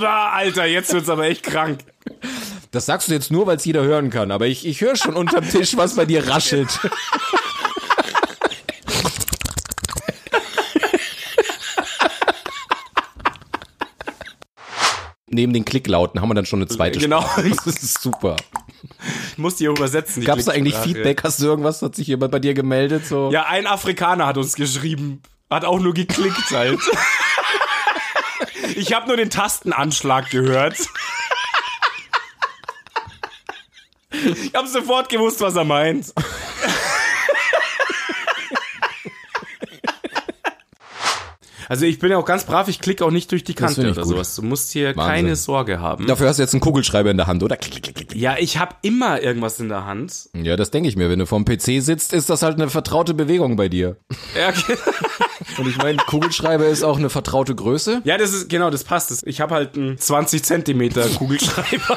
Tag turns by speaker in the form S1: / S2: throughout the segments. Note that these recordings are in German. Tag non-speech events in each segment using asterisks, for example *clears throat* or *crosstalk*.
S1: Alter, jetzt wird's aber echt krank.
S2: Das sagst du jetzt nur, weil es jeder hören kann, aber ich, ich höre schon unterm Tisch, was bei dir raschelt. Neben den Klicklauten haben wir dann schon eine zweite
S1: Genau.
S2: Sprache. Das ist super.
S1: Ich muss die übersetzen. die
S2: Gab es da eigentlich. Feedback? Hast du irgendwas? Hat sich jemand bei dir gemeldet? So?
S1: Ja, ein Afrikaner hat uns geschrieben. Hat auch nur geklickt halt. Ich habe nur den Tastenanschlag gehört. Ich habe sofort gewusst, was er meint. Also ich bin ja auch ganz brav, ich klicke auch nicht durch die Kante oder
S2: gut.
S1: sowas. Du musst hier
S2: Wahnsinn.
S1: keine Sorge haben.
S2: Dafür hast du jetzt einen Kugelschreiber in der Hand, oder? Klick, klick, klick, klick.
S1: Ja, ich habe immer irgendwas in der Hand.
S2: Ja, das denke ich mir. Wenn du vorm PC sitzt, ist das halt eine vertraute Bewegung bei dir. *laughs*
S1: Ja, okay. *laughs*
S2: Und ich meine, Kugelschreiber ist auch eine vertraute Größe.
S1: Ja, das ist genau, das passt. Ich habe halt einen 20 Zentimeter Kugelschreiber. *laughs*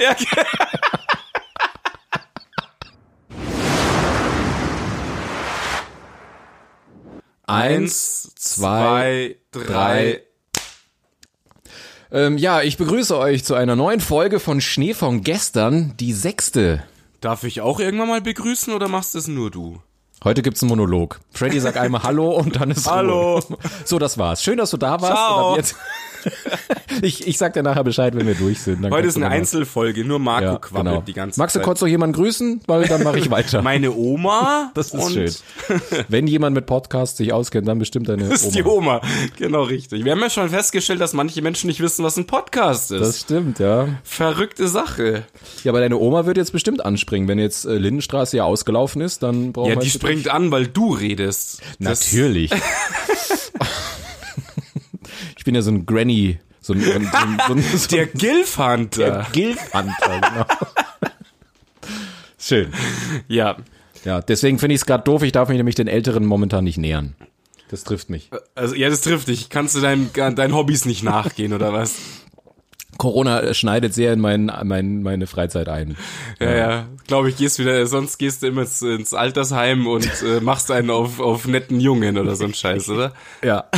S1: ja, okay. Eins, zwei, drei.
S2: Ähm, ja, ich begrüße euch zu einer neuen Folge von Schnee von gestern, die sechste.
S1: Darf ich auch irgendwann mal begrüßen oder machst das nur du?
S2: Heute gibt's einen Monolog. Freddy sagt einmal *laughs* Hallo und dann ist Ruhe.
S1: Hallo.
S2: So, das war's. Schön, dass du da warst.
S1: Ciao. *laughs*
S2: Ich, ich sag dir nachher Bescheid, wenn wir durch sind. Dann
S1: Heute ist eine Einzelfolge, nur Marco
S2: ja,
S1: quabbelt
S2: genau.
S1: die ganze
S2: Magst du
S1: Zeit.
S2: kurz noch jemanden grüßen? Weil dann mache ich weiter. *laughs*
S1: Meine Oma.
S2: das ist schön. Wenn jemand mit Podcasts sich auskennt, dann bestimmt deine
S1: Das ist
S2: Oma.
S1: die Oma. Genau richtig. Wir haben ja schon festgestellt, dass manche Menschen nicht wissen, was ein Podcast ist.
S2: Das stimmt, ja.
S1: Verrückte Sache.
S2: Ja, aber deine Oma wird jetzt bestimmt anspringen. Wenn jetzt äh, Lindenstraße ja ausgelaufen ist, dann brauchen
S1: Ja,
S2: wir
S1: die
S2: jetzt-
S1: springt an, weil du redest. Das-
S2: Natürlich. *laughs* ich bin ja so ein Granny, so ein, so ein, so ein, so
S1: Der Gilfhunter.
S2: ein Gilfhunter, genau. Schön.
S1: Ja.
S2: Ja, deswegen finde ich es gerade doof. Ich darf mich nämlich den Älteren momentan nicht nähern. Das trifft mich.
S1: Also, ja, das trifft dich. Kannst du deinen, deinen Hobbys nicht nachgehen, oder was?
S2: Corona schneidet sehr in mein, mein, meine Freizeit ein.
S1: Ja, ja. Glaube ich, gehst wieder, sonst gehst du immer ins, ins Altersheim und äh, machst einen auf, auf netten Jungen oder so ein Scheiß, oder? *laughs*
S2: Ja. *laughs*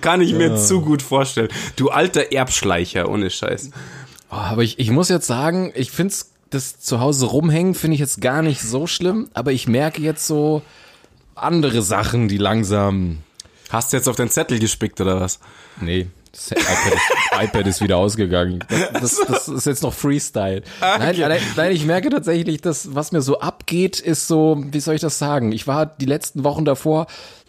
S1: Kann ich mir zu gut vorstellen. Du alter Erbschleicher, ohne Scheiß.
S2: Oh, aber ich, ich muss jetzt sagen, ich finde das zu Hause rumhängen, finde ich jetzt gar nicht so schlimm. Aber ich merke jetzt so andere Sachen, die langsam
S1: Hast du jetzt auf deinen Zettel gespickt, oder was?
S2: Nee, das iPad ist, *laughs* iPad ist wieder ausgegangen. Das, das, das ist jetzt noch Freestyle. Nein, nein, nein, ich merke tatsächlich, dass was mir so abgeht, ist so, wie soll ich das sagen? Ich war die letzten Wochen davor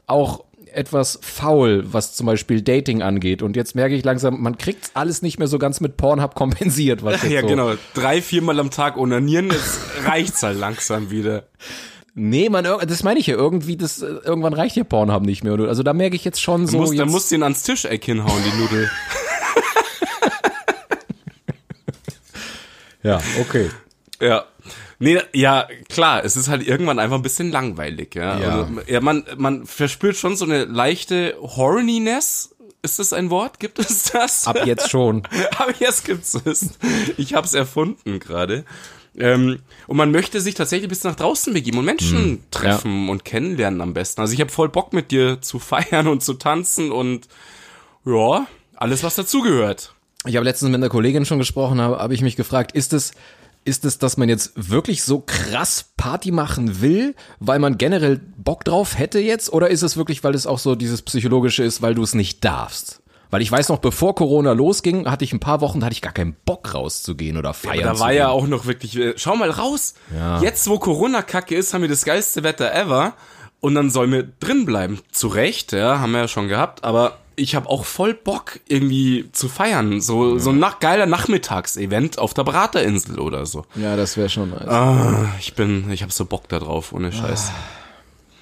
S2: auch etwas faul, was zum Beispiel Dating angeht. Und jetzt merke ich langsam, man kriegt alles nicht mehr so ganz mit Pornhub *laughs* kompensiert. Was
S1: Ja,
S2: so.
S1: genau. Drei, viermal am Tag onanieren, jetzt reicht's halt langsam wieder.
S2: Nee, man, das meine ich ja irgendwie, das, äh, irgendwann reicht ja Pornhub nicht mehr. Also da merke ich jetzt schon so.
S1: Musst,
S2: jetzt,
S1: dann musst du ihn ans Tischeck hinhauen, die Nudel. *laughs*
S2: ja, okay.
S1: Ja. Nee, ja, klar, es ist halt irgendwann einfach ein bisschen langweilig, ja.
S2: Ja.
S1: Also, ja man, man verspürt schon so eine leichte Horniness. Ist das ein Wort? Gibt es das?
S2: Ab jetzt schon. *laughs*
S1: Aber jetzt gibt's es. Ich habe es erfunden gerade. Ähm, und man möchte sich tatsächlich bis nach draußen begeben und Menschen treffen und kennenlernen am besten. Also ich habe voll Bock mit dir zu *laughs* feiern und zu tanzen und ja, alles was dazugehört.
S2: Ich habe letztens mit einer Kollegin schon gesprochen, habe hab ich mich gefragt, ist es ist es, dass man jetzt wirklich so krass Party machen will, weil man generell Bock drauf hätte jetzt, oder ist es wirklich, weil es auch so dieses psychologische ist, weil du es nicht darfst? Weil ich weiß noch, bevor Corona losging, hatte ich ein paar Wochen, da hatte ich gar keinen Bock rauszugehen oder feiern
S1: Da
S2: zu
S1: war
S2: gehen.
S1: ja auch noch wirklich, äh, schau mal raus.
S2: Ja.
S1: Jetzt, wo Corona-Kacke ist, haben wir das geilste Wetter ever. Und dann sollen wir drin bleiben. Zu Recht, ja, haben wir ja schon gehabt. Aber ich habe auch voll Bock, irgendwie zu feiern. So, so ein nach geiler Nachmittagsevent auf der Praterinsel oder so.
S2: Ja, das wäre schon nice.
S1: Ah, ich bin, ich habe so Bock da drauf, ohne Scheiß.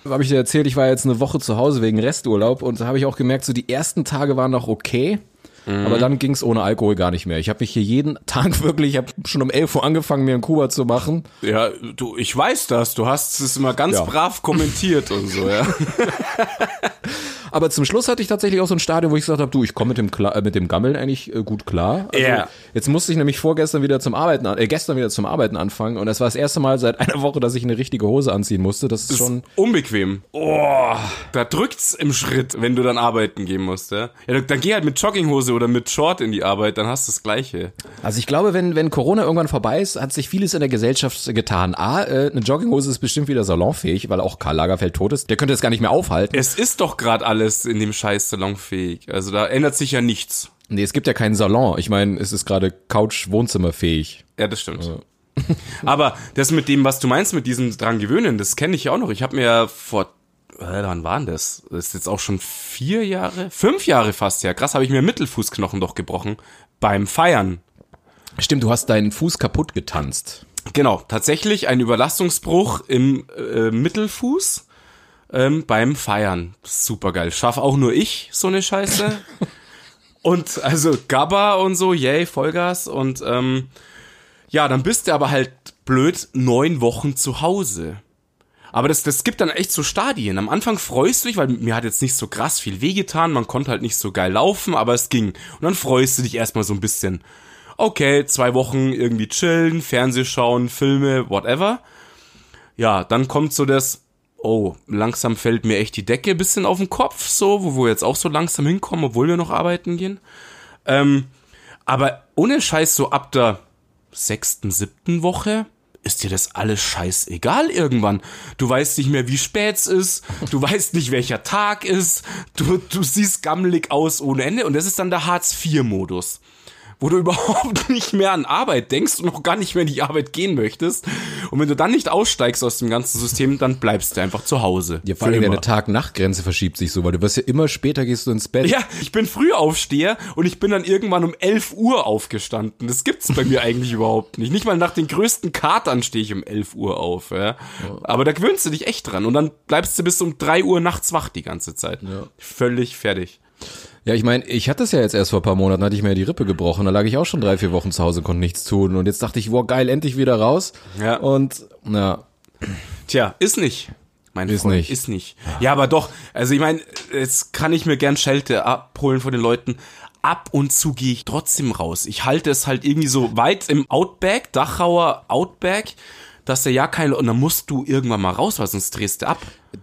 S2: Habe ich dir erzählt, ich war jetzt eine Woche zu Hause wegen Resturlaub und da habe ich auch gemerkt, so die ersten Tage waren noch okay. Aber dann ging's ohne Alkohol gar nicht mehr. Ich habe mich hier jeden Tag *laughs* wirklich, ich habe schon um 11 Uhr angefangen, mir einen Kuba zu machen.
S1: Ja, du, ich weiß das. Du hast es immer ganz
S2: Ja.
S1: brav kommentiert und so, ja. *laughs*
S2: aber zum Schluss hatte ich tatsächlich auch so ein Stadion, wo ich gesagt habe, du, ich komme mit dem Kla äh, mit dem Gammeln eigentlich äh, gut klar.
S1: Also, ja.
S2: Jetzt musste ich nämlich vorgestern wieder zum Arbeiten, äh, gestern wieder zum Arbeiten anfangen und das war das erste Mal seit *laughs* einer Woche, dass ich eine richtige Hose anziehen musste. Das ist,
S1: ist
S2: schon
S1: unbequem. Oh, da drückt's im Schritt, wenn du dann arbeiten gehen musst, ja. Ja, dann geh halt mit Jogginghose oder mit Short in die Arbeit, dann hast du das Gleiche.
S2: Also ich glaube, wenn wenn Corona irgendwann vorbei ist, hat sich vieles in der Gesellschaft getan. A, äh, eine Jogginghose ist bestimmt wieder salonfähig, weil auch Karl Lagerfeld tot ist. Der könnte das gar nicht mehr aufhalten.
S1: Es ist doch gerade alles in dem Scheiß salonfähig. Also da ändert sich ja nichts.
S2: Nee, es gibt ja keinen Salon. Ich meine, es ist gerade Couch-Wohnzimmerfähig.
S1: Ja, das stimmt. Ja. *laughs* Aber das mit dem, was du meinst, mit diesem dran gewöhnen, das kenne ich ja auch noch. Ich habe mir ja vor, äh, wann waren das? Das ist jetzt auch schon vier Jahre, fünf Jahre fast ja. Krass, habe ich mir Mittelfußknochen doch gebrochen beim Feiern.
S2: Stimmt, du hast deinen Fuß kaputt getanzt.
S1: Genau, tatsächlich ein Überlastungsbruch im äh, Mittelfuß ähm, beim Feiern. Super geil. Schaff auch nur ich so eine Scheiße. *laughs* und also Gabba und so, yay, Vollgas. Und ähm, ja, dann bist du aber halt blöd neun Wochen zu Hause. Aber das, das gibt dann echt so Stadien. Am Anfang freust du dich, weil mir hat jetzt nicht so krass viel wehgetan, man konnte halt nicht so geil laufen, aber es ging. Und dann freust du dich erstmal so ein bisschen okay, zwei Wochen irgendwie chillen, Fernseh schauen, Filme, whatever. Ja, dann kommt so das, oh, langsam fällt mir echt die Decke ein bisschen auf den Kopf, so, wo wir jetzt auch so langsam hinkommen, obwohl wir noch arbeiten gehen. Ähm, aber ohne Scheiß, so ab der sechsten, siebten Woche ist dir das alles scheißegal irgendwann. Du weißt nicht mehr, wie spät es ist, du weißt nicht, welcher Tag ist, du, du siehst gammelig aus ohne Ende. Und das ist dann der Hartz-IV-Modus wo du *laughs* überhaupt nicht mehr an Arbeit denkst und noch gar nicht mehr in die Arbeit gehen möchtest. Und wenn du dann nicht aussteigst aus dem ganzen System, dann bleibst du einfach zu Hause.
S2: Ja, vor allem deine Tag-Nacht-Grenze verschiebt sich so, weil du wirst ja immer später gehst du ins Bett.
S1: Ja, ich bin früh aufsteher und ich bin dann irgendwann um 11 Uhr aufgestanden. Das gibt's bei mir *laughs* eigentlich überhaupt nicht. Nicht mal nach den größten Katern stehe ich um 11 Uhr auf. Ja. Aber da gewöhnst du dich echt dran und dann bleibst du bis um 3 Uhr nachts wach die ganze Zeit. Ja. Völlig fertig.
S2: Ja, ich meine, ich hatte es ja jetzt erst vor ein paar Monaten, hatte ich mir die Rippe gebrochen, da lag ich auch schon drei, vier Wochen zu Hause, konnte nichts tun und jetzt dachte ich, wow, geil, endlich wieder raus.
S1: Ja.
S2: Und, na.
S1: Tja, ist nicht.
S2: Mein ist Freund, nicht.
S1: Ist nicht. Ja, aber doch. Also ich meine, jetzt kann ich mir gern Schelte abholen von den Leuten. Ab und zu gehe ich trotzdem raus. Ich halte es halt irgendwie so weit im Outback, Dachauer Outback, dass der ja keine, und dann musst du irgendwann mal raus, weil sonst drehst du ab.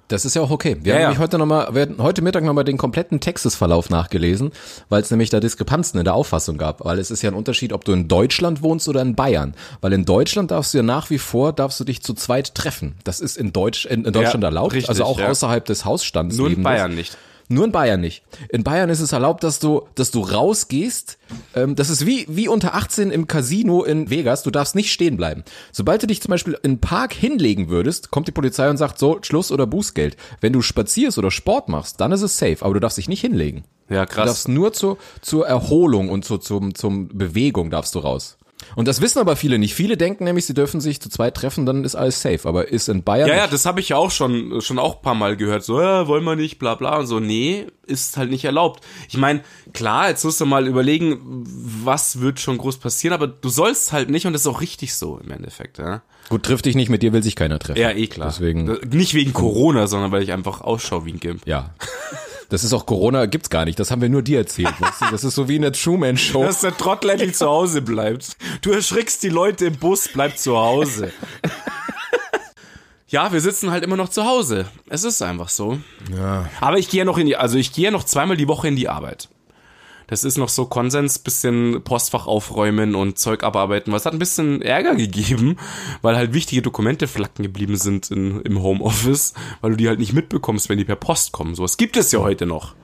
S2: Das ist ja auch okay. Wir ja, haben nämlich ja. heute noch mal, wir hatten heute Mittag nochmal den kompletten Texasverlauf nachgelesen, weil es nämlich da Diskrepanzen in der Auffassung gab. Weil es ist ja ein Unterschied, ob du in Deutschland wohnst oder in Bayern. Weil in Deutschland darfst du ja nach wie vor, darfst du dich zu zweit treffen. Das ist in Deutsch, in, in Deutschland ja, erlaubt. Richtig, also auch außerhalb des Hausstands.
S1: Nur in Bayern nicht.
S2: Nur in Bayern nicht. In Bayern ist es erlaubt, dass du, dass du rausgehst. Ähm, das ist wie, wie unter 18 im Casino in Vegas. Du darfst nicht stehen bleiben. Sobald du dich zum Beispiel in den Park hinlegen würdest, kommt die Polizei und sagt so, Schluss oder Bußgeld. Wenn du spazierst oder Sport machst, dann ist es safe. Aber du darfst dich nicht hinlegen.
S1: Ja, krass.
S2: Du darfst nur zur, zur Erholung und zur, zum, zum Bewegung darfst du raus. Und das wissen aber viele nicht. Viele denken nämlich, sie dürfen sich zu zweit treffen, dann ist alles safe. Aber ist in Bayern.
S1: Ja, ja, das habe ich ja auch schon, schon auch paar Mal gehört. So, ja, wollen wir nicht, bla bla. Und so, nee, ist halt nicht erlaubt. Ich meine, klar, jetzt musst du mal überlegen, was wird schon groß passieren, aber du sollst halt nicht und das ist auch richtig so im Endeffekt, ja.
S2: Gut, trifft dich nicht, mit dir will sich keiner treffen.
S1: Ja, eh klar.
S2: Deswegen.
S1: Nicht wegen *laughs* Corona, sondern weil ich einfach ausschaue wie ein Gimp.
S2: Ja. *laughs* Das ist auch Corona, gibt's gar nicht. Das haben wir nur dir erzählt. Weißt du? Das ist so wie in der Truman Show.
S1: Dass der Trottel endlich zu Hause bleibt. Du erschrickst die Leute im Bus, bleib zu Hause. Ja, wir sitzen halt immer noch zu Hause. Es ist einfach so.
S2: Ja.
S1: Aber ich gehe ja noch in die, also ich gehe ja noch zweimal die Woche in die Arbeit. Das ist noch so Konsens, bisschen Postfach aufräumen und Zeug abarbeiten. Was hat ein bisschen Ärger gegeben, weil halt wichtige Dokumente flacken geblieben sind in, im Homeoffice, weil du die halt nicht mitbekommst, wenn die per Post kommen. So was gibt es ja heute noch.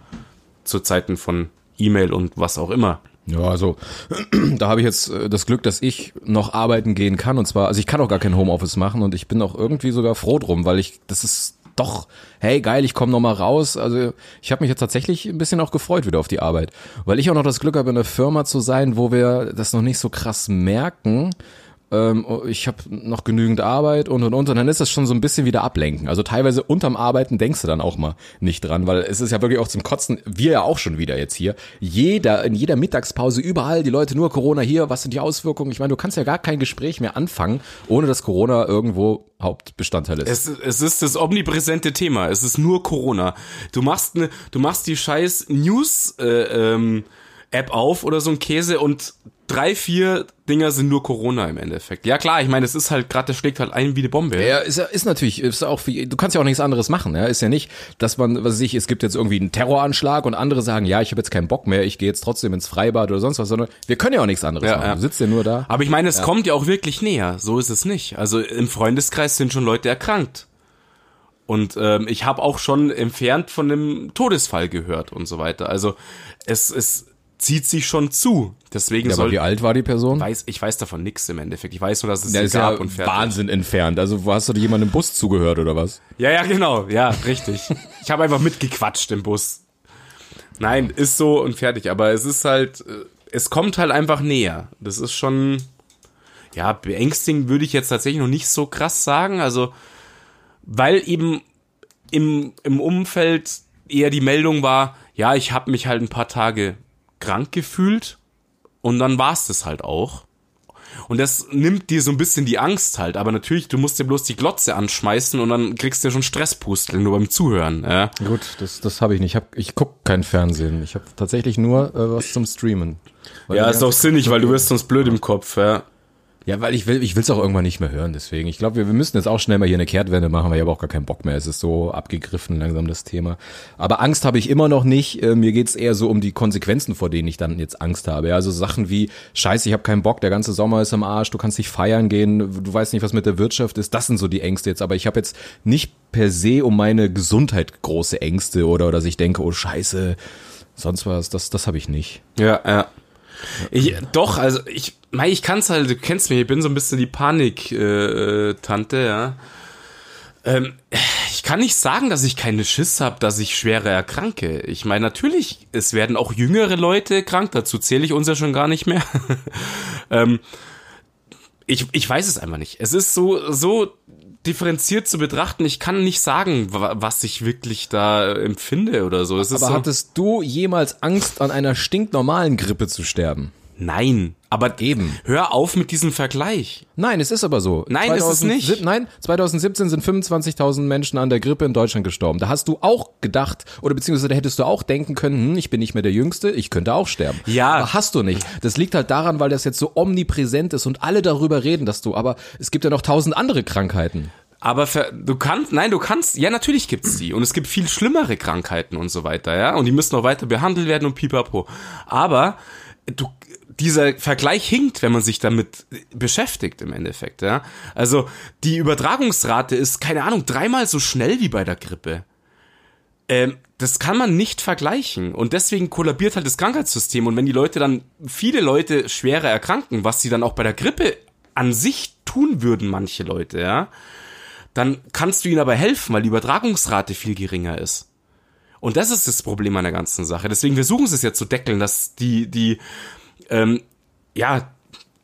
S1: Zu Zeiten von E-Mail und was auch immer.
S2: Ja, also *clears throat* da habe ich jetzt äh, das Glück, dass ich noch arbeiten gehen kann und zwar, also ich kann auch gar kein Homeoffice machen und ich bin auch irgendwie sogar froh drum, weil ich das ist doch, hey geil, ich komme noch mal raus. Also ich habe mich jetzt tatsächlich ein bisschen auch gefreut wieder auf die Arbeit, weil ich auch noch das Glück habe, in einer Firma zu sein, wo wir das noch nicht so krass merken ähm, oh, ich habe noch genügend Arbeit und und und und dann ist das schon so ein bisschen wieder ablenken. Also teilweise unterm Arbeiten denkst du dann auch mal nicht dran, weil es ist ja wirklich auch zum Kotzen, wir ja auch schon wieder jetzt hier. Jeder, in jeder Mittagspause, überall die Leute nur Corona hier, was sind die Auswirkungen? Ich meine, du kannst ja gar kein Gespräch mehr anfangen, ohne dass Corona irgendwo Hauptbestandteil ist.
S1: Es, es ist das omnipräsente Thema. Es ist nur Corona. Du machst ne, du machst die scheiß News äh, ähm, App auf oder so ein Käse und drei, vier Dinger sind nur Corona im Endeffekt. Ja klar, ich meine, es ist halt gerade, der schlägt halt ein wie eine Bombe.
S2: Ja, ist, ist natürlich, ist auch, wie, du kannst ja auch nichts anderes machen. Ja? Ist ja nicht, dass man, was weiß ich, es gibt jetzt irgendwie einen Terroranschlag und andere sagen, ja, ich habe jetzt keinen Bock mehr, ich gehe jetzt trotzdem ins Freibad oder sonst was, sondern wir können ja auch nichts anderes
S1: Ja,
S2: machen.
S1: ja.
S2: Du sitzt ja nur da.
S1: Aber ich meine, es kommt ja auch wirklich näher. So ist es nicht. Also im Freundeskreis sind schon Leute erkrankt. Und ähm, ich habe auch schon entfernt von einem Todesfall gehört und so weiter. Also es, es zieht sich schon zu. Deswegen
S2: Ja, aber
S1: soll
S2: wie alt war die Person?
S1: weiß ich weiß davon nichts im Endeffekt. Ich weiß nur, dass es sie
S2: ist ja
S1: gab und fertig.
S2: Wahnsinn entfernt. Also wo hast du dir jemandem im Bus zugehört oder was?
S1: Ja, ja, genau. Ja, richtig. *laughs* Ich habe einfach mitgequatscht im Bus. Nein, ist so und fertig. Aber es ist halt, äh, es kommt halt einfach näher. Das ist schon, ja, beängstigend würde ich jetzt tatsächlich noch nicht so krass sagen. Also, weil eben im, im Umfeld eher die Meldung war, ja, ich habe mich halt ein paar Tage krank gefühlt und dann war's das halt auch. Und das nimmt dir so ein bisschen die Angst halt. Aber natürlich, du musst dir bloß die Glotze anschmeißen und dann kriegst du ja schon Stresspusteln nur beim Zuhören. Ja.
S2: Gut, das, das habe ich nicht. Ich, hab, ich guck kein Fernsehen. Ich habe tatsächlich nur äh, was zum Streamen.
S1: Ja, ist auch sinnig, weil du wirst sonst blöd im Kopf. Ja.
S2: Ja, weil ich will, ich will's auch irgendwann nicht mehr hören, deswegen. Ich glaube, wir, wir müssen jetzt auch schnell mal hier eine Kehrtwende machen, weil ich habe auch gar keinen Bock mehr. Es ist so abgegriffen langsam das Thema. Aber Angst habe ich immer noch nicht. Äh, mir geht's eher so um die Konsequenzen, vor denen ich dann jetzt Angst habe. Also Sachen wie, scheiße, ich habe keinen Bock, der ganze Sommer ist am Arsch, du kannst nicht feiern gehen, du weißt nicht, was mit der Wirtschaft ist. Das sind so die Ängste jetzt. Aber ich habe jetzt nicht per se um meine Gesundheit große Ängste oder, oder dass ich denke, oh scheiße, sonst was. Das, das habe ich nicht.
S1: Ja, ja. Ich, doch, also ich, mei, ich kann's halt, du kennst mich, ich bin so ein bisschen die Panik-Tante, äh, Tante, ja. Ähm, ich kann nicht sagen, dass ich keine Schiss habe, dass ich schwerer erkranke. Ich meine, natürlich, es werden auch jüngere Leute krank, dazu zähle ich uns ja schon gar nicht mehr. *laughs* ähm, ich, ich weiß es einfach nicht. Es ist so, so differenziert zu betrachten. Ich kann nicht sagen, wa- was ich wirklich da empfinde oder so. Es ist
S2: Aber
S1: so,
S2: hattest du jemals Angst, an einer stinknormalen Grippe zu sterben?
S1: Nein, aber
S2: Eben.
S1: hör auf mit diesem Vergleich.
S2: Nein, es ist aber so.
S1: Nein, ist es nicht.
S2: 2007 Nein, 2017 sind 25.000 Menschen an der Grippe in Deutschland gestorben. Da hast du auch gedacht, oder beziehungsweise da hättest du auch denken können, hm, ich bin nicht mehr der Jüngste, ich könnte auch sterben.
S1: Ja.
S2: Aber hast du nicht. Das liegt halt daran, weil das jetzt so omnipräsent ist und alle darüber reden, dass du, aber es gibt ja noch tausend andere Krankheiten.
S1: Aber ver, du kannst, nein, du kannst, ja, natürlich gibt's die. Und es gibt viel schlimmere Krankheiten und so weiter, ja. Und die müssen auch weiter behandelt werden und pipapo. Aber du, dieser Vergleich hinkt, wenn man sich damit beschäftigt im Endeffekt, ja. Also, die Übertragungsrate ist, keine Ahnung, dreimal so schnell wie bei der Grippe. Ähm, das kann man nicht vergleichen. Und deswegen kollabiert halt das Krankheitssystem. Und wenn die Leute dann, viele Leute schwerer erkranken, was sie dann auch bei der Grippe an sich tun würden, manche Leute, ja, dann kannst du ihnen aber helfen, weil die Übertragungsrate viel geringer ist. Und das ist das Problem an der ganzen Sache. Deswegen versuchen sie es ja zu deckeln, dass die, die, ähm, ja,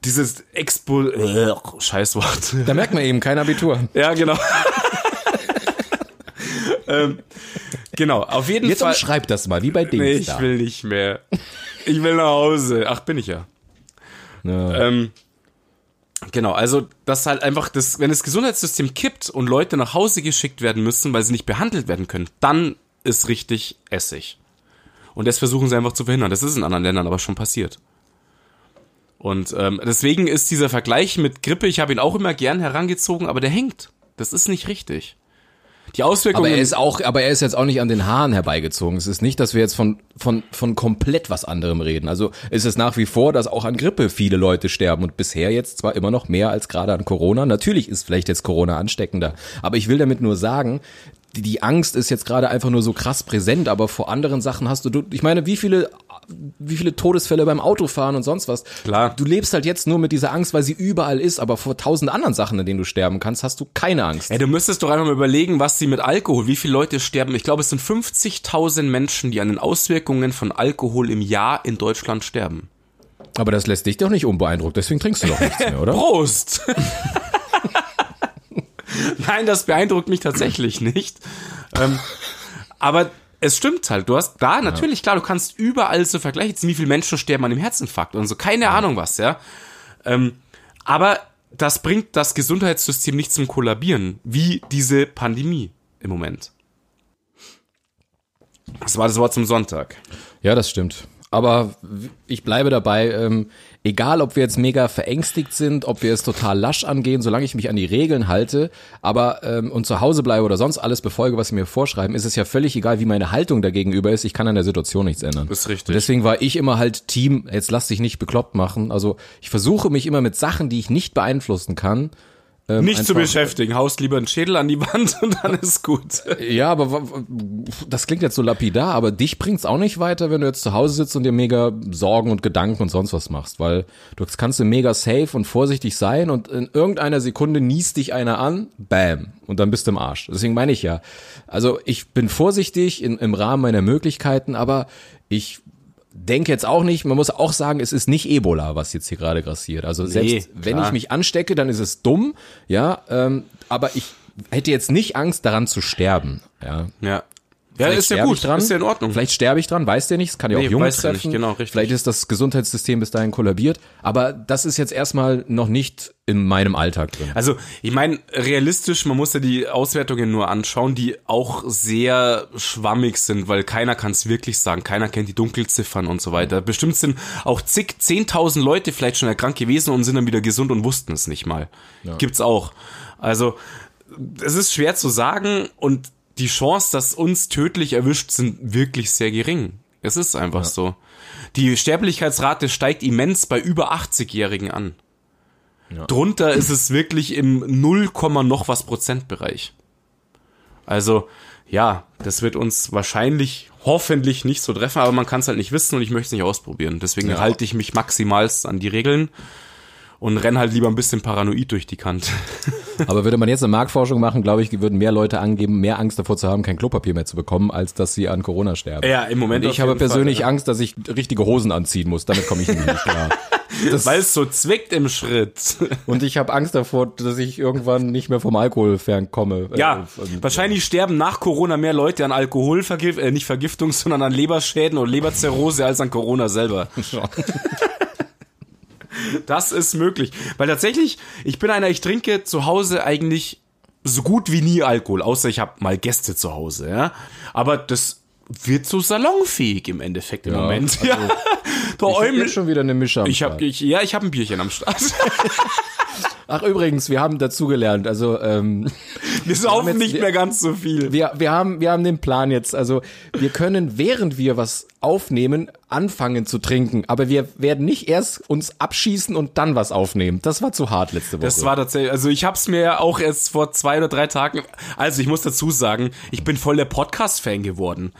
S1: dieses Expo, äh, Scheißwort. *laughs*
S2: Da merkt man eben kein Abitur.
S1: Ja, genau. ähm, genau, auf jeden
S2: Jetzt
S1: Fall.
S2: umschreib das mal, wie bei Dings
S1: Nee, ich
S2: da.
S1: will nicht mehr. Ich will nach Hause. Ach, bin ich ja.
S2: Ja.
S1: Ähm, genau, also das halt einfach, das, wenn das Gesundheitssystem kippt und Leute nach Hause geschickt werden müssen, weil sie nicht behandelt werden können, dann ist richtig Essig. Und das versuchen sie einfach zu verhindern. Das ist in anderen Ländern aber schon passiert. Und ähm, deswegen ist dieser Vergleich mit Grippe, ich habe ihn auch immer gern herangezogen, aber der hängt. Das ist nicht richtig. Die Auswirkungen.
S2: Aber er ist auch, aber er ist jetzt auch nicht an den Haaren herbeigezogen. Es ist nicht, dass wir jetzt von, von, von komplett was anderem reden. Also ist es nach wie vor, dass auch an Grippe viele Leute sterben und bisher jetzt zwar immer noch mehr als gerade an Corona. Natürlich ist vielleicht jetzt Corona ansteckender. Aber ich will damit nur sagen, die, die Angst ist jetzt gerade einfach nur so krass präsent, aber vor anderen Sachen hast du, du, ich meine, wie viele, wie viele Todesfälle beim Autofahren und sonst was.
S1: Klar.
S2: Du lebst halt jetzt nur mit dieser Angst, weil sie überall ist, aber vor tausend anderen Sachen, in denen du sterben kannst, hast du keine Angst.
S1: Ja, du müsstest doch einfach mal überlegen, was sie mit Alkohol, wie viele Leute sterben. Ich glaube, es sind 50.000 Menschen, die an den Auswirkungen von Alkohol im Jahr in Deutschland sterben.
S2: Aber das lässt dich doch nicht unbeeindruckt, deswegen trinkst du doch nichts mehr, oder? *laughs*
S1: Prost! *laughs* Nein, das beeindruckt mich tatsächlich nicht. Ähm, aber es stimmt halt. Du hast da natürlich, klar, du kannst überall so Vergleiche ziehen, wie viele Menschen sterben an dem Herzinfarkt und so. Keine Ahnung was, ja. Ähm, aber das bringt das Gesundheitssystem nicht zum Kollabieren, wie diese Pandemie im Moment. Das war das Wort zum Sonntag.
S2: Ja, das stimmt. Aber ich bleibe dabei, ähm, egal ob wir jetzt mega verängstigt sind, ob wir es total lasch angehen, solange ich mich an die Regeln halte, aber ähm, und zu Hause bleibe oder sonst alles befolge, was sie mir vorschreiben, ist es ja völlig egal, wie meine Haltung dagegenüber ist. Ich kann an der Situation nichts ändern.
S1: Das ist richtig.
S2: Und deswegen war ich immer halt Team, jetzt lass dich nicht bekloppt machen. Also ich versuche mich immer mit Sachen, die ich nicht beeinflussen kann,
S1: ähm, nicht zu beschäftigen, haust lieber einen Schädel an die Wand *laughs* und dann ist gut.
S2: Ja, aber das klingt jetzt so lapidar, aber dich bringt's auch nicht weiter, wenn du jetzt zu Hause sitzt und dir mega Sorgen und Gedanken und sonst was machst, weil du kannst du mega safe und vorsichtig sein und in irgendeiner Sekunde niest dich einer an, bam, und dann bist du im Arsch. Deswegen meine ich ja, also ich bin vorsichtig in, im Rahmen meiner Möglichkeiten, aber ich denke jetzt auch nicht, man muss auch sagen, es ist nicht Ebola, was jetzt hier gerade grassiert. Also selbst nee, wenn ich mich anstecke, dann ist es dumm, ja, ähm, aber ich hätte jetzt nicht Angst daran zu sterben, ja.
S1: Ja. Ja, Vielleicht ist ja gut,
S2: dran.
S1: ist ja in Ordnung.
S2: Vielleicht sterbe ich dran, weiß der nicht, es kann ja nee, auch Jungs treffen. Nicht, genau, richtig. Vielleicht ist das Gesundheitssystem bis dahin kollabiert, aber das ist jetzt erstmal noch nicht in meinem Alltag drin.
S1: Also, ich meine, realistisch, man muss ja die Auswertungen nur anschauen, die auch sehr schwammig sind, weil keiner kann es wirklich sagen, keiner kennt die Dunkelziffern und so weiter. Bestimmt sind auch zig, zehntausend Leute vielleicht schon erkrankt gewesen und sind dann wieder gesund und wussten es nicht mal. Ja. Gibt's auch. Also, es ist schwer zu sagen und die Chance, dass uns tödlich erwischt, sind wirklich sehr gering. Es ist einfach ja. so. Die Sterblichkeitsrate steigt immens bei über 80-Jährigen an. Ja. Drunter ist es wirklich im 0, noch was Prozentbereich. Also, ja, das wird uns wahrscheinlich, hoffentlich nicht so treffen, aber man kann es halt nicht wissen und ich möchte es nicht ausprobieren. Deswegen ja. halte ich mich maximalst an die Regeln und renn halt lieber ein bisschen paranoid durch die Kante.
S2: Aber würde man jetzt eine Marktforschung machen, glaube ich, würden mehr Leute angeben, mehr Angst davor zu haben, kein Klopapier mehr zu bekommen, als dass sie an Corona sterben.
S1: Ja, im Moment.
S2: Und ich habe persönlich Fall, ja. Angst, dass ich richtige Hosen anziehen muss. Damit komme ich nicht klar.
S1: Weil es so zwickt im Schritt.
S2: Und ich habe Angst davor, dass ich irgendwann nicht mehr vom Alkohol fernkomme.
S1: Ja, äh, wahrscheinlich sterben nach Corona mehr Leute an Alkoholvergift, äh, nicht Vergiftung, sondern an Leberschäden und Leberzirrhose als an Corona selber. *laughs* Das ist möglich. Weil tatsächlich, ich bin einer, ich trinke zu Hause eigentlich so gut wie nie Alkohol, außer ich habe mal Gäste zu Hause, ja. Aber das wird so salonfähig im Endeffekt im ja, Moment. *laughs* Also, ja.
S2: ich habe schon wieder eine Mische am
S1: ich hab, ich, Ja, ich habe ein Bierchen am Start. *laughs*
S2: Ach übrigens, wir haben dazugelernt. Also ähm, *laughs*
S1: wir saufen jetzt, nicht mehr ganz so viel.
S2: Wir, wir haben wir haben den Plan jetzt. Also wir können während wir was aufnehmen anfangen zu trinken, aber wir werden nicht erst uns abschießen und dann was aufnehmen. Das war zu hart letzte Woche.
S1: Das war tatsächlich. Also ich habe es mir auch erst vor zwei oder drei Tagen. Also ich muss dazu sagen, ich bin voll der Podcast-Fan geworden.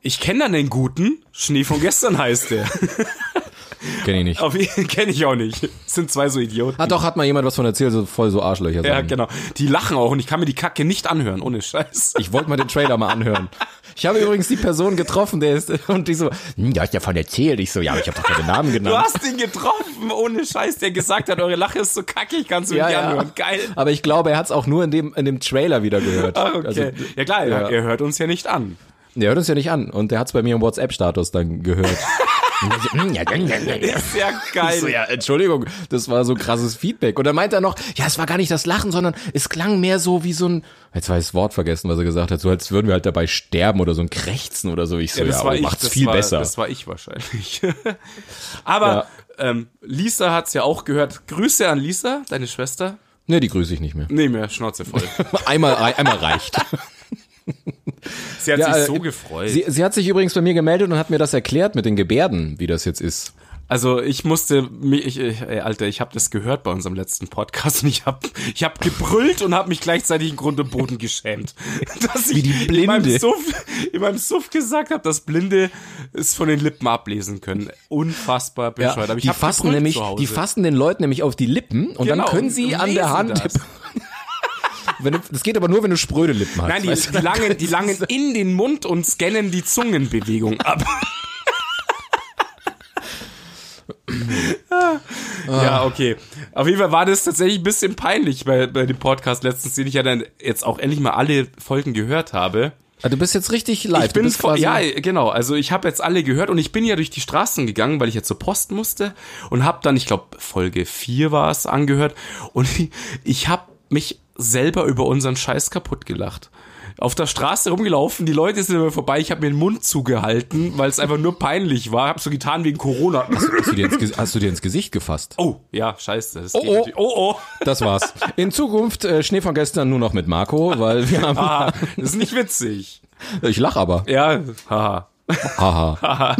S1: Ich kenne dann den guten Schnee von gestern heißt der. *laughs*
S2: Kenn ich nicht.
S1: Auf, *laughs* kenn ich auch nicht. Das sind zwei so Idioten.
S2: Ah, doch, hat mal jemand was von erzählt, so voll so Arschlöcher.
S1: Ja, genau. Die lachen auch und ich kann mir die Kacke nicht anhören, ohne Scheiß.
S2: Ich wollte mal den Trailer mal anhören. Ich habe übrigens die Person getroffen, der ist, und die so, hm, du hast davon erzählt. Ich so, ja, aber ich habe doch keine Namen genannt.
S1: Du hast ihn getroffen, ohne Scheiß, der gesagt hat, eure Lache ist so kackig, kannst du ja, nicht ja. anhören. Geil.
S2: Aber ich glaube, er hat es auch nur in dem, in dem Trailer wieder gehört.
S1: Ah, okay. Also, ja klar, ja. er hört uns ja nicht an.
S2: Der hört uns ja nicht an. Und der hat es bei mir im WhatsApp-Status dann gehört. *laughs* *laughs*
S1: ist ja geil.
S2: So, ja, Entschuldigung, das war so krasses Feedback. Und dann meint er noch, ja, es war gar nicht das Lachen, sondern es klang mehr so wie so ein, jetzt war ich das Wort vergessen, was er gesagt hat, so als würden wir halt dabei sterben oder so ein Krächzen oder so. Ich so, ja, das ja, ich, macht's viel
S1: war,
S2: besser.
S1: Das war ich wahrscheinlich. *laughs* Aber ja. ähm, Lisa hat's ja auch gehört. Grüße an Lisa, deine Schwester.
S2: Nee, die grüße ich nicht mehr.
S1: Nee, mehr Schnauze voll. *laughs*
S2: einmal, einmal reicht.
S1: Sie hat ja, sich so äh, gefreut.
S2: Sie, sie hat sich übrigens bei mir gemeldet und hat mir das erklärt mit den Gebärden, wie das jetzt ist.
S1: Also ich musste, ich, ey, Alter, ich habe das gehört bei unserem letzten Podcast und ich habe ich hab gebrüllt und habe mich gleichzeitig im Grund und Boden geschämt. *laughs*
S2: Dass Wie die Blinde.
S1: In meinem Suff, in meinem Suff gesagt habe, dass Blinde es von den Lippen ablesen können. Unfassbar bescheuert. Ja,
S2: ich die fassen nämlich, die fassen den Leuten nämlich auf die Lippen und genau, dann können sie an der Hand wenn du, das geht aber nur, wenn du spröde Lippen hast.
S1: Nein, die, die langen, die langen in den Mund und scannen die Zungenbewegung ab. Ja, okay. Auf jeden Fall war das tatsächlich ein bisschen peinlich bei, bei dem Podcast letztens, den ich ja dann jetzt auch endlich mal alle Folgen gehört habe.
S2: Ah, Du bist jetzt richtig live.
S1: Ich bin
S2: quasi,
S1: ja, genau. Also ich habe jetzt alle gehört und ich bin ja durch die Straßen gegangen, weil ich jetzt zur Post musste und habe dann, ich glaube Folge 4 war es, angehört und ich, *laughs* ich habe mich selber über unseren Scheiß kaputt gelacht. Auf der Straße rumgelaufen, die Leute sind immer vorbei, ich habe mir den Mund zugehalten, weil es einfach nur peinlich war. Hab so getan wegen Corona.
S2: hast, du dir ins, hast du dir ins Gesicht gefasst?
S1: Oh, ja, scheiße. Das
S2: Oh, oh.
S1: oh, oh.
S2: Das war's. In Zukunft äh, Schnee von gestern nur noch mit Marco, weil wir haben.
S1: Ah, das ist nicht witzig.
S2: Ich lach aber.
S1: Ja, haha.
S2: Haha.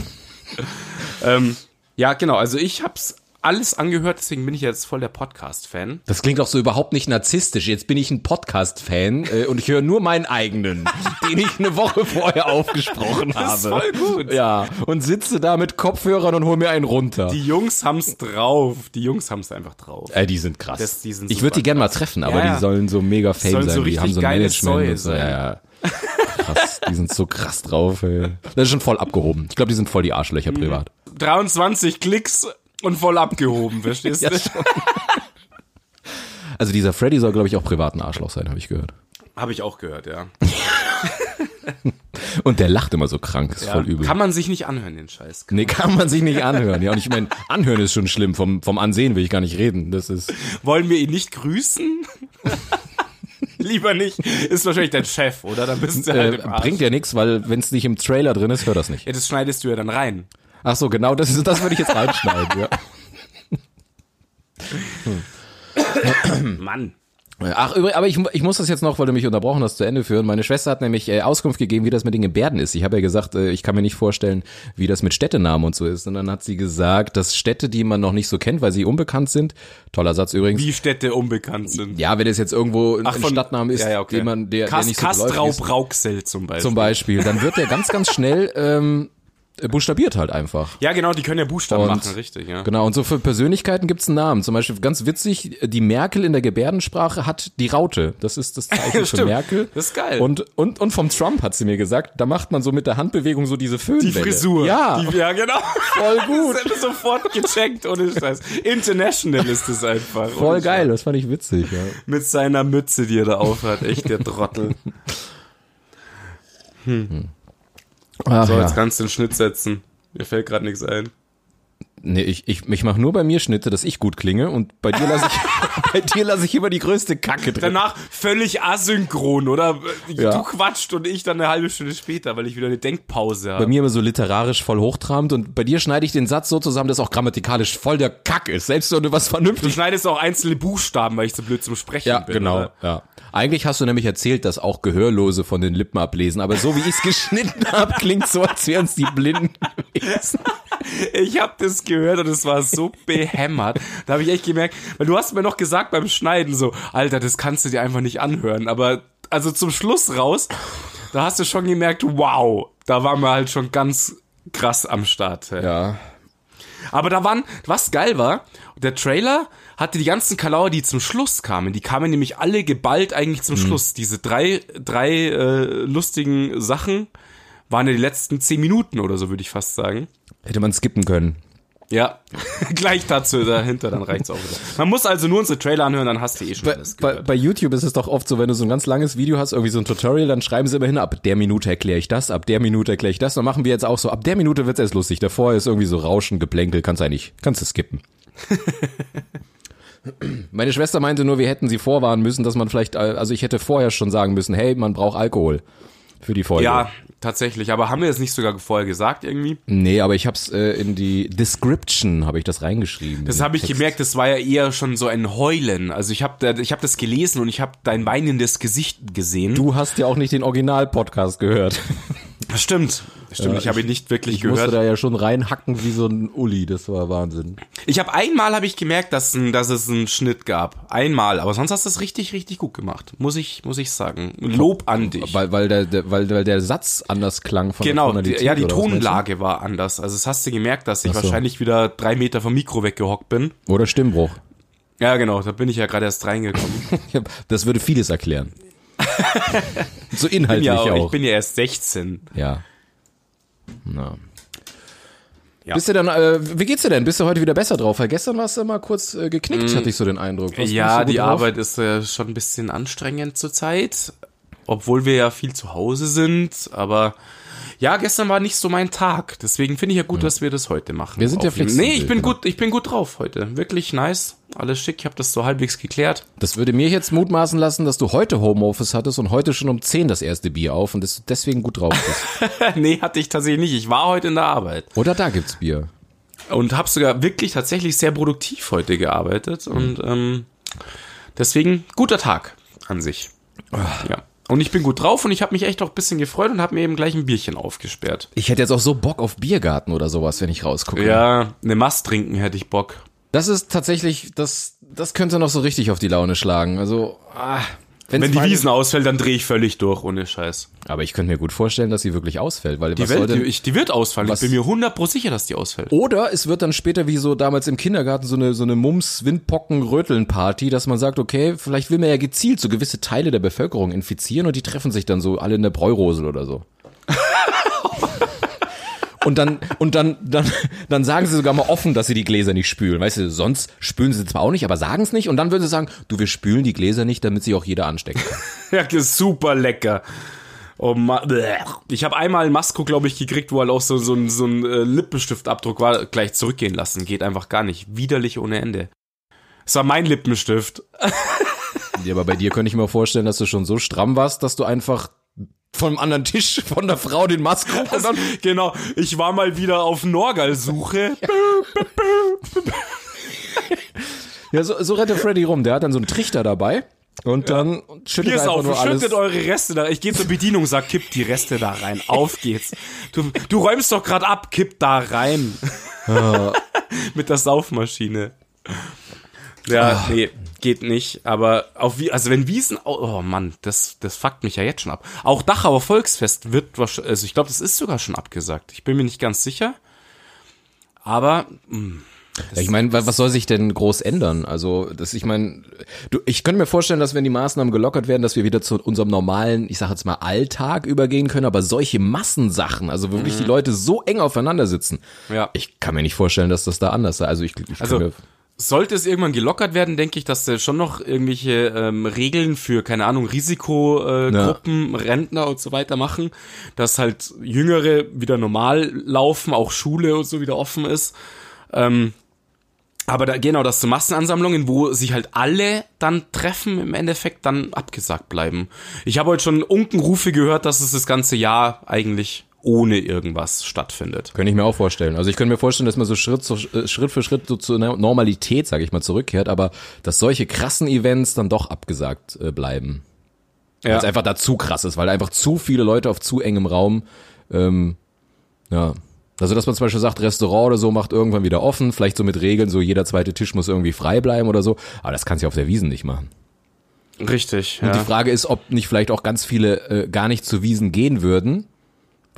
S1: Ähm, ja, genau. Also ich hab's alles angehört, deswegen bin ich jetzt voll der Podcast-Fan.
S2: Das klingt auch so überhaupt nicht narzisstisch. Jetzt bin ich ein Podcast-Fan äh, und ich höre nur meinen eigenen, *laughs* den ich eine Woche vorher aufgesprochen habe.
S1: Das ist voll gut.
S2: Ja, und sitze da mit Kopfhörern und hol mir einen runter.
S1: Die Jungs haben's drauf. Die Jungs haben's einfach drauf.
S2: äh, die sind krass.
S1: Das- die sind
S2: ich würde die gerne mal treffen, aber
S1: Ja,
S2: die sollen so mega fame
S1: Sollen
S2: sein.
S1: so
S2: die haben so ein Management.
S1: Zeug
S2: ja, ja. Krass, die sind so krass drauf, ey. Das ist schon voll abgehoben. Ich glaube, die sind voll die Arschlöcher privat.
S1: 23 Klicks und voll abgehoben, verstehst *laughs* du?
S2: Also dieser Freddy soll, glaube ich, auch privat ein Arschloch sein, habe ich gehört.
S1: Habe ich auch gehört, ja. *laughs*
S2: Und der lacht immer so krank, ist
S1: ja.
S2: voll übel.
S1: Kann man sich nicht anhören, den Scheiß.
S2: Nee, kann man sich nicht anhören. Ja, und ich meine, anhören ist schon schlimm. Vom, vom Ansehen will ich gar nicht reden. Das ist. *laughs*
S1: Wollen wir ihn nicht grüßen? Lieber nicht. Ist wahrscheinlich dein Chef, oder? Dann bist du halt
S2: Äh,
S1: im Arsch.
S2: bringt ja nichts, weil wenn es nicht im Trailer drin ist, hör das nicht.
S1: Ja, das schneidest du ja dann rein.
S2: Ach so, genau, das ist, das würde ich jetzt reinschneiden, ja. *clears throat*
S1: Mann.
S2: Ach, übrigens, aber ich, ich muss das jetzt noch, weil du mich unterbrochen hast, zu Ende führen. Meine Schwester hat nämlich äh, Auskunft gegeben, wie das mit den Gebärden ist. Ich habe ja gesagt, äh, ich kann mir nicht vorstellen, wie das mit Städtenamen und so ist. Und dann hat sie gesagt, dass Städte, die man noch nicht so kennt, weil sie unbekannt sind, toller Satz übrigens.
S1: Wie Städte unbekannt sind.
S2: Ja, wenn es jetzt irgendwo ein,
S1: Ach,
S2: ein
S1: von-
S2: Stadtname ist,
S1: ja, ja, okay.
S2: den man, der, der
S1: Kas
S2: nicht so geläufig
S1: Kastrau
S2: ist,
S1: Brauxel zum Beispiel.
S2: zum Beispiel, dann wird der ganz, ganz schnell ähm, buchstabiert halt einfach.
S1: Ja, genau, die können ja Buchstaben
S2: Und-
S1: machen, richtig, ja.
S2: Genau, und so für Persönlichkeiten gibt's einen Namen. Zum Beispiel ganz witzig, die Merkel in der Gebärdensprache hat die Raute. Das ist das Zeichen *laughs* für. Merkel.
S1: Das ist geil.
S2: Und, und, und vom Trump hat sie mir gesagt, da macht man so mit der Handbewegung so diese
S1: Die
S2: Föhnwelle.
S1: Frisur.
S2: Ja,
S1: Die, ja, genau.
S2: voll *laughs* gut.
S1: Das ist sofort gecheckt, ohne Scheiß. International ist es einfach.
S2: Voll geil, das fand ich witzig. Ja.
S1: Mit seiner Mütze, die er da aufhat. Echt der Trottel. *laughs*
S2: Ach,
S1: So, jetzt
S2: ja.
S1: kannst du den Schnitt setzen. Mir fällt gerade nichts ein.
S2: Nee, ich, ich, ich mache nur bei mir Schnitte, dass ich gut klinge und bei dir lasse ich, *laughs* *laughs* bei dir lasse ich immer die größte Kacke drin.
S1: Danach völlig asynchron, oder?
S2: Ja.
S1: Du quatscht und ich dann eine halbe Stunde später, weil ich wieder eine Denkpause
S2: Bei
S1: habe.
S2: mir immer so literarisch voll hochtrabend und bei dir schneide ich den Satz so zusammen, dass auch grammatikalisch voll der Kack ist. Selbst wenn du was
S1: Du
S2: vernünftig
S1: schneidest auch einzelne Buchstaben, weil ich so blöd zum Sprechen
S2: Ja,
S1: bin.
S2: genau.
S1: Oder?
S2: Ja. Eigentlich hast du nämlich erzählt, dass auch Gehörlose von den Lippen ablesen, aber so wie ich es *laughs* geschnitten habe, klingt so, als wären es die Blinden gewesen.
S1: Ich habe das gehört und es war so behämmert. Da habe ich echt gemerkt, weil du hast mir noch gesagt beim Schneiden so, Alter, das kannst du dir einfach nicht anhören. Aber also zum Schluss raus, da hast du schon gemerkt, wow, da waren wir halt schon ganz krass am Start.
S2: Ja.
S1: Aber da waren, was geil war, der Trailer hatte die ganzen Kalauer, die zum Schluss kamen. Die kamen nämlich alle geballt eigentlich zum Schluss. Diese drei, drei äh, lustigen Sachen waren ja die letzten zehn Minuten oder so, würde ich fast sagen.
S2: Hätte man skippen können.
S1: Ja, *laughs* gleich dazu dahinter, dann reicht's auch wieder. Man muss also nur unsere Trailer anhören, dann hast du eh schon
S2: Bei,
S1: alles
S2: bei, bei YouTube ist es doch oft so, wenn du so ein ganz langes Video hast, irgendwie so ein Tutorial, dann schreiben sie immer hin, ab der Minute erkläre ich das, ab der Minute erkläre ich das. Dann machen wir jetzt auch so, ab der Minute wird's erst lustig. Davor ist irgendwie so Rauschen, Geplänkel, kannst eigentlich, kannst du skippen. *laughs* Meine Schwester meinte nur, wir hätten sie vorwarnen müssen, dass man vielleicht, äh, also ich hätte vorher schon sagen müssen, hey, man braucht Alkohol für die Folge.
S1: Ja, tatsächlich. Aber haben wir das nicht sogar vorher gesagt irgendwie?
S2: Nee, aber ich hab's äh, in die Description habe ich das reingeschrieben.
S1: Das habe ich gemerkt, das war ja eher schon so ein Heulen. Also ich habe ich hab das gelesen und ich habe dein weinendes Gesicht gesehen.
S2: Du hast ja auch nicht den Original-Podcast gehört.
S1: Das stimmt. Stimmt, ich habe ihn nicht wirklich
S2: Ich musste
S1: gehört.
S2: da ja schon reinhacken wie so ein Uli, das war Wahnsinn.
S1: Ich habe einmal habe ich gemerkt, dass, dass es einen Schnitt gab. Einmal, aber sonst hast du es richtig, richtig gut gemacht. Muss ich, muss ich sagen. Lob an dich.
S2: Weil, weil, der, der, weil, weil der Satz anders klang von
S1: Genau,
S2: der Tonalität,
S1: ja, die? Tonlage war anders. Also es hast du gemerkt, dass ich
S2: so.
S1: wahrscheinlich wieder drei Meter vom Mikro weggehockt bin.
S2: Oder Stimmbruch.
S1: Ja, genau, da bin ich ja gerade erst reingekommen. *laughs*
S2: Das würde vieles erklären. *laughs* so inhaltlich
S1: ja, auch,
S2: auch.
S1: ich bin ja erst 16.
S2: ja. Na. Ja. Bist du dann, äh, wie geht's dir denn? Bist du heute wieder besser drauf? Weil gestern warst du mal kurz äh, geknickt, mm. hatte ich so den Eindruck.
S1: Was ja, die drauf? Arbeit ist äh, schon ein bisschen anstrengend zurzeit, obwohl wir ja viel zu Hause sind, aber ja, gestern war nicht so mein Tag. Deswegen finde ich ja gut, ja. dass wir das heute machen.
S2: Wir sind ja flexibel.
S1: Nee, ich bin genau. gut, ich bin gut drauf heute. Wirklich nice. Alles schick. Ich habe das so halbwegs geklärt.
S2: Das würde mir jetzt mutmaßen lassen, dass du heute Homeoffice hattest und heute schon um 10 das erste Bier auf und dass deswegen gut drauf bist. *laughs*
S1: nee, hatte ich tatsächlich nicht. Ich war heute in der Arbeit.
S2: Oder da gibt's Bier.
S1: Und habe sogar wirklich tatsächlich sehr produktiv heute gearbeitet und ähm, deswegen guter Tag an sich.
S2: Ach.
S1: Ja. Und ich bin gut drauf und ich habe mich echt auch ein bisschen gefreut und habe mir eben gleich ein Bierchen aufgesperrt.
S2: Ich hätte jetzt auch so Bock auf Biergarten oder sowas, wenn ich rausgucke.
S1: Ja, eine Mast trinken hätte ich Bock.
S2: Das ist tatsächlich, das, das könnte noch so richtig auf die Laune schlagen. Also, ah,
S1: Wenn's Wenn die Wiesen ausfällt, dann drehe ich völlig durch, ohne Scheiß.
S2: Aber ich könnte mir gut vorstellen, dass sie wirklich ausfällt, weil
S1: die, Welt, denn, die, die, wird ausfallen. Was, ich bin mir 100 sicher, dass die ausfällt.
S2: Oder es wird dann später wie so damals im Kindergarten so eine so eine Mums Windpocken Röteln Party, dass man sagt, okay, vielleicht will man ja gezielt so gewisse Teile der Bevölkerung infizieren und die treffen sich dann so alle in der Bräurosel oder so. *laughs* Und dann, und dann, dann, dann sagen sie sogar mal offen, dass sie die Gläser nicht spülen. Weißt du, sonst spülen sie zwar auch nicht, aber sagen es nicht. Und dann würden sie sagen, du, wir spülen die Gläser nicht, damit sich auch jeder ansteckt. *laughs*
S1: ja, super lecker. Oh Mann. Ich habe einmal ein Masko, glaube ich, gekriegt, wo halt auch so, so, ein, so ein äh, Lippenstiftabdruck war, gleich zurückgehen lassen. Geht einfach gar nicht. Widerlich ohne Ende. Es war mein Lippenstift. *laughs*
S2: ja, aber bei dir könnte ich mir vorstellen, dass du schon so stramm warst, dass du einfach vom anderen Tisch von der Frau den Masko
S1: und dann, genau, ich war mal wieder auf Norgal-Suche.
S2: ja, so, so rennt der Freddy rum. Der hat dann so einen Trichter dabei. Und dann ja. schüttet Hier ist auf, nur alles.
S1: schüttet eure Reste da. Ich gehe zur Bedienung, sag, kipp die Reste da rein. Auf geht's. Du, du räumst doch grad ab, kipp da rein. Ja. *laughs* Mit der Saufmaschine. Ja, oh. nee geht nicht, aber auf wie, also wenn Wiesen, oh Mann, das, das fuckt mich ja jetzt schon ab. Auch Dachauer Volksfest wird wahrscheinlich, also ich glaube, das ist sogar schon abgesagt. Ich bin mir nicht ganz sicher. Aber, mh, hm,
S2: ja, ich meine, was soll sich denn groß ändern? Also, das, ich meine, ich könnte mir vorstellen, dass wenn die Maßnahmen gelockert werden, dass wir wieder zu unserem normalen, ich sage jetzt mal Alltag übergehen können, aber solche Massensachen, also wirklich mhm. die Leute so eng aufeinander sitzen. Ja. Ich kann mir nicht vorstellen, dass das da anders sei. Also ich, ich
S1: also,
S2: mir
S1: sollte es irgendwann gelockert werden, denke ich, dass da schon noch irgendwelche ähm, Regeln für, keine Ahnung, Risikogruppen, ja. Rentner und so weiter machen, dass halt Jüngere wieder normal laufen, auch Schule und so wieder offen ist. Ähm, aber da, genau, dass zu Massenansammlungen, wo sich halt alle dann treffen, im Endeffekt dann abgesagt bleiben. Ich habe heute schon Unkenrufe gehört, dass es das ganze Jahr eigentlich ohne irgendwas stattfindet.
S2: Könnte ich mir auch vorstellen. Also ich könnte mir vorstellen, dass man so Schritt, so, äh, Schritt für Schritt so zur Normalität, sage ich mal, zurückkehrt, aber dass solche krassen Events dann doch abgesagt äh, bleiben. Ja. Weil es einfach da zu krass ist, weil einfach zu viele Leute auf zu engem Raum, ähm, ja. Also, dass man zum Beispiel sagt, Restaurant oder so macht irgendwann wieder offen, vielleicht so mit Regeln, so jeder zweite Tisch muss irgendwie frei bleiben oder so. Aber das kannst du ja auf der Wiesen nicht machen.
S1: Richtig.
S2: Und ja. die Frage ist, ob nicht vielleicht auch ganz viele äh, gar nicht zu Wiesen gehen würden,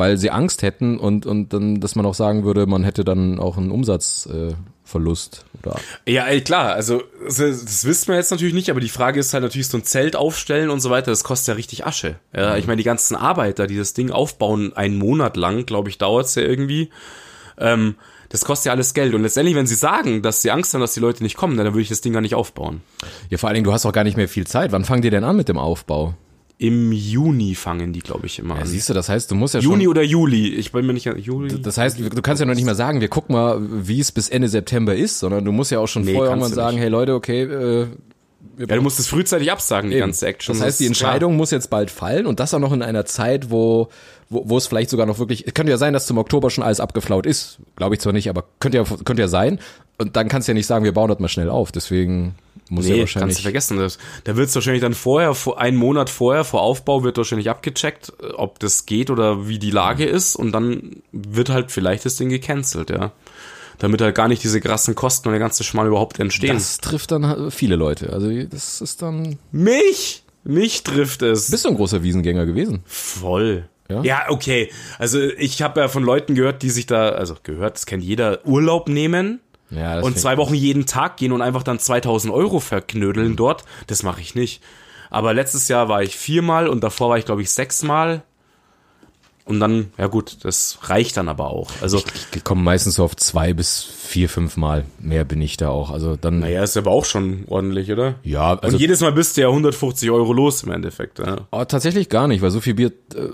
S2: weil sie Angst hätten und, und dann, dass man auch sagen würde, man hätte dann auch einen Umsatzverlust. Äh, oder?
S1: Ja, ey, klar, also das, wissen wir jetzt natürlich nicht, aber die Frage ist halt natürlich so ein Zelt aufstellen und so weiter, das kostet ja richtig Asche. Ja, mhm. ich meine, die ganzen Arbeiter, die das Ding aufbauen, einen Monat lang, glaube ich, dauert's ja irgendwie. Ähm, das kostet ja alles Geld. Und letztendlich, wenn sie sagen, dass sie Angst haben, dass die Leute nicht kommen, dann würde ich das Ding gar nicht aufbauen.
S2: Ja, vor allen Dingen, du hast auch gar nicht mehr viel Zeit. Wann fangen die denn an mit dem Aufbau?
S1: Im Juni fangen die, glaube ich, immer
S2: ja, an. Siehst du, das heißt, du musst ja
S1: Juni schon. Juni oder Juli. Ich bin mir nicht Juli.
S2: Das heißt, du kannst ja noch nicht mal sagen, wir gucken mal, wie es bis Ende September ist, sondern du musst ja auch schon nee, vorher irgendwann sagen, hey Leute, okay, äh,
S1: ja, du musst es frühzeitig absagen, die Eben. ganze Action.
S2: Das heißt, die Entscheidung muss jetzt bald fallen und das auch noch in einer Zeit, wo, wo, wo es vielleicht sogar noch wirklich, es könnte ja sein, dass zum Oktober schon alles abgeflaut ist. Glaube ich zwar nicht, aber könnte ja, könnte ja sein. Und dann kannst du ja nicht sagen, wir bauen das mal schnell auf. Deswegen muss nee, ja wahrscheinlich.
S1: kannst du vergessen. Das, da wird es wahrscheinlich dann vorher, vor, einen Monat vorher, vor Aufbau, wird wahrscheinlich abgecheckt, ob das geht oder wie die Lage ist. Und dann wird halt vielleicht das Ding gecancelt, ja. Damit halt gar nicht diese krassen Kosten und der ganze Schmal überhaupt entstehen.
S2: Das trifft dann viele Leute. Also das ist dann.
S1: Mich! Mich trifft es.
S2: Bist du ein großer Wiesengänger gewesen?
S1: Voll. Ja? ja, okay. Also ich habe ja von Leuten gehört, die sich da, also gehört, das kennt jeder, Urlaub nehmen ja, und zwei Wochen jeden Tag gehen und einfach dann 2000 Euro verknödeln mhm. dort. Das mache ich nicht. Aber letztes Jahr war ich viermal und davor war ich, glaube ich, sechsmal. Und dann, ja gut, das reicht dann aber auch. Also,
S2: ich, ich komme meistens so auf zwei bis vier, fünf Mal. Mehr bin ich da auch. Also dann.
S1: Naja, ist aber auch schon ordentlich, oder?
S2: Ja,
S1: also. Und jedes Mal bist du ja 150 Euro los im Endeffekt. Ja.
S2: Oh, tatsächlich gar nicht, weil so viel Bier äh,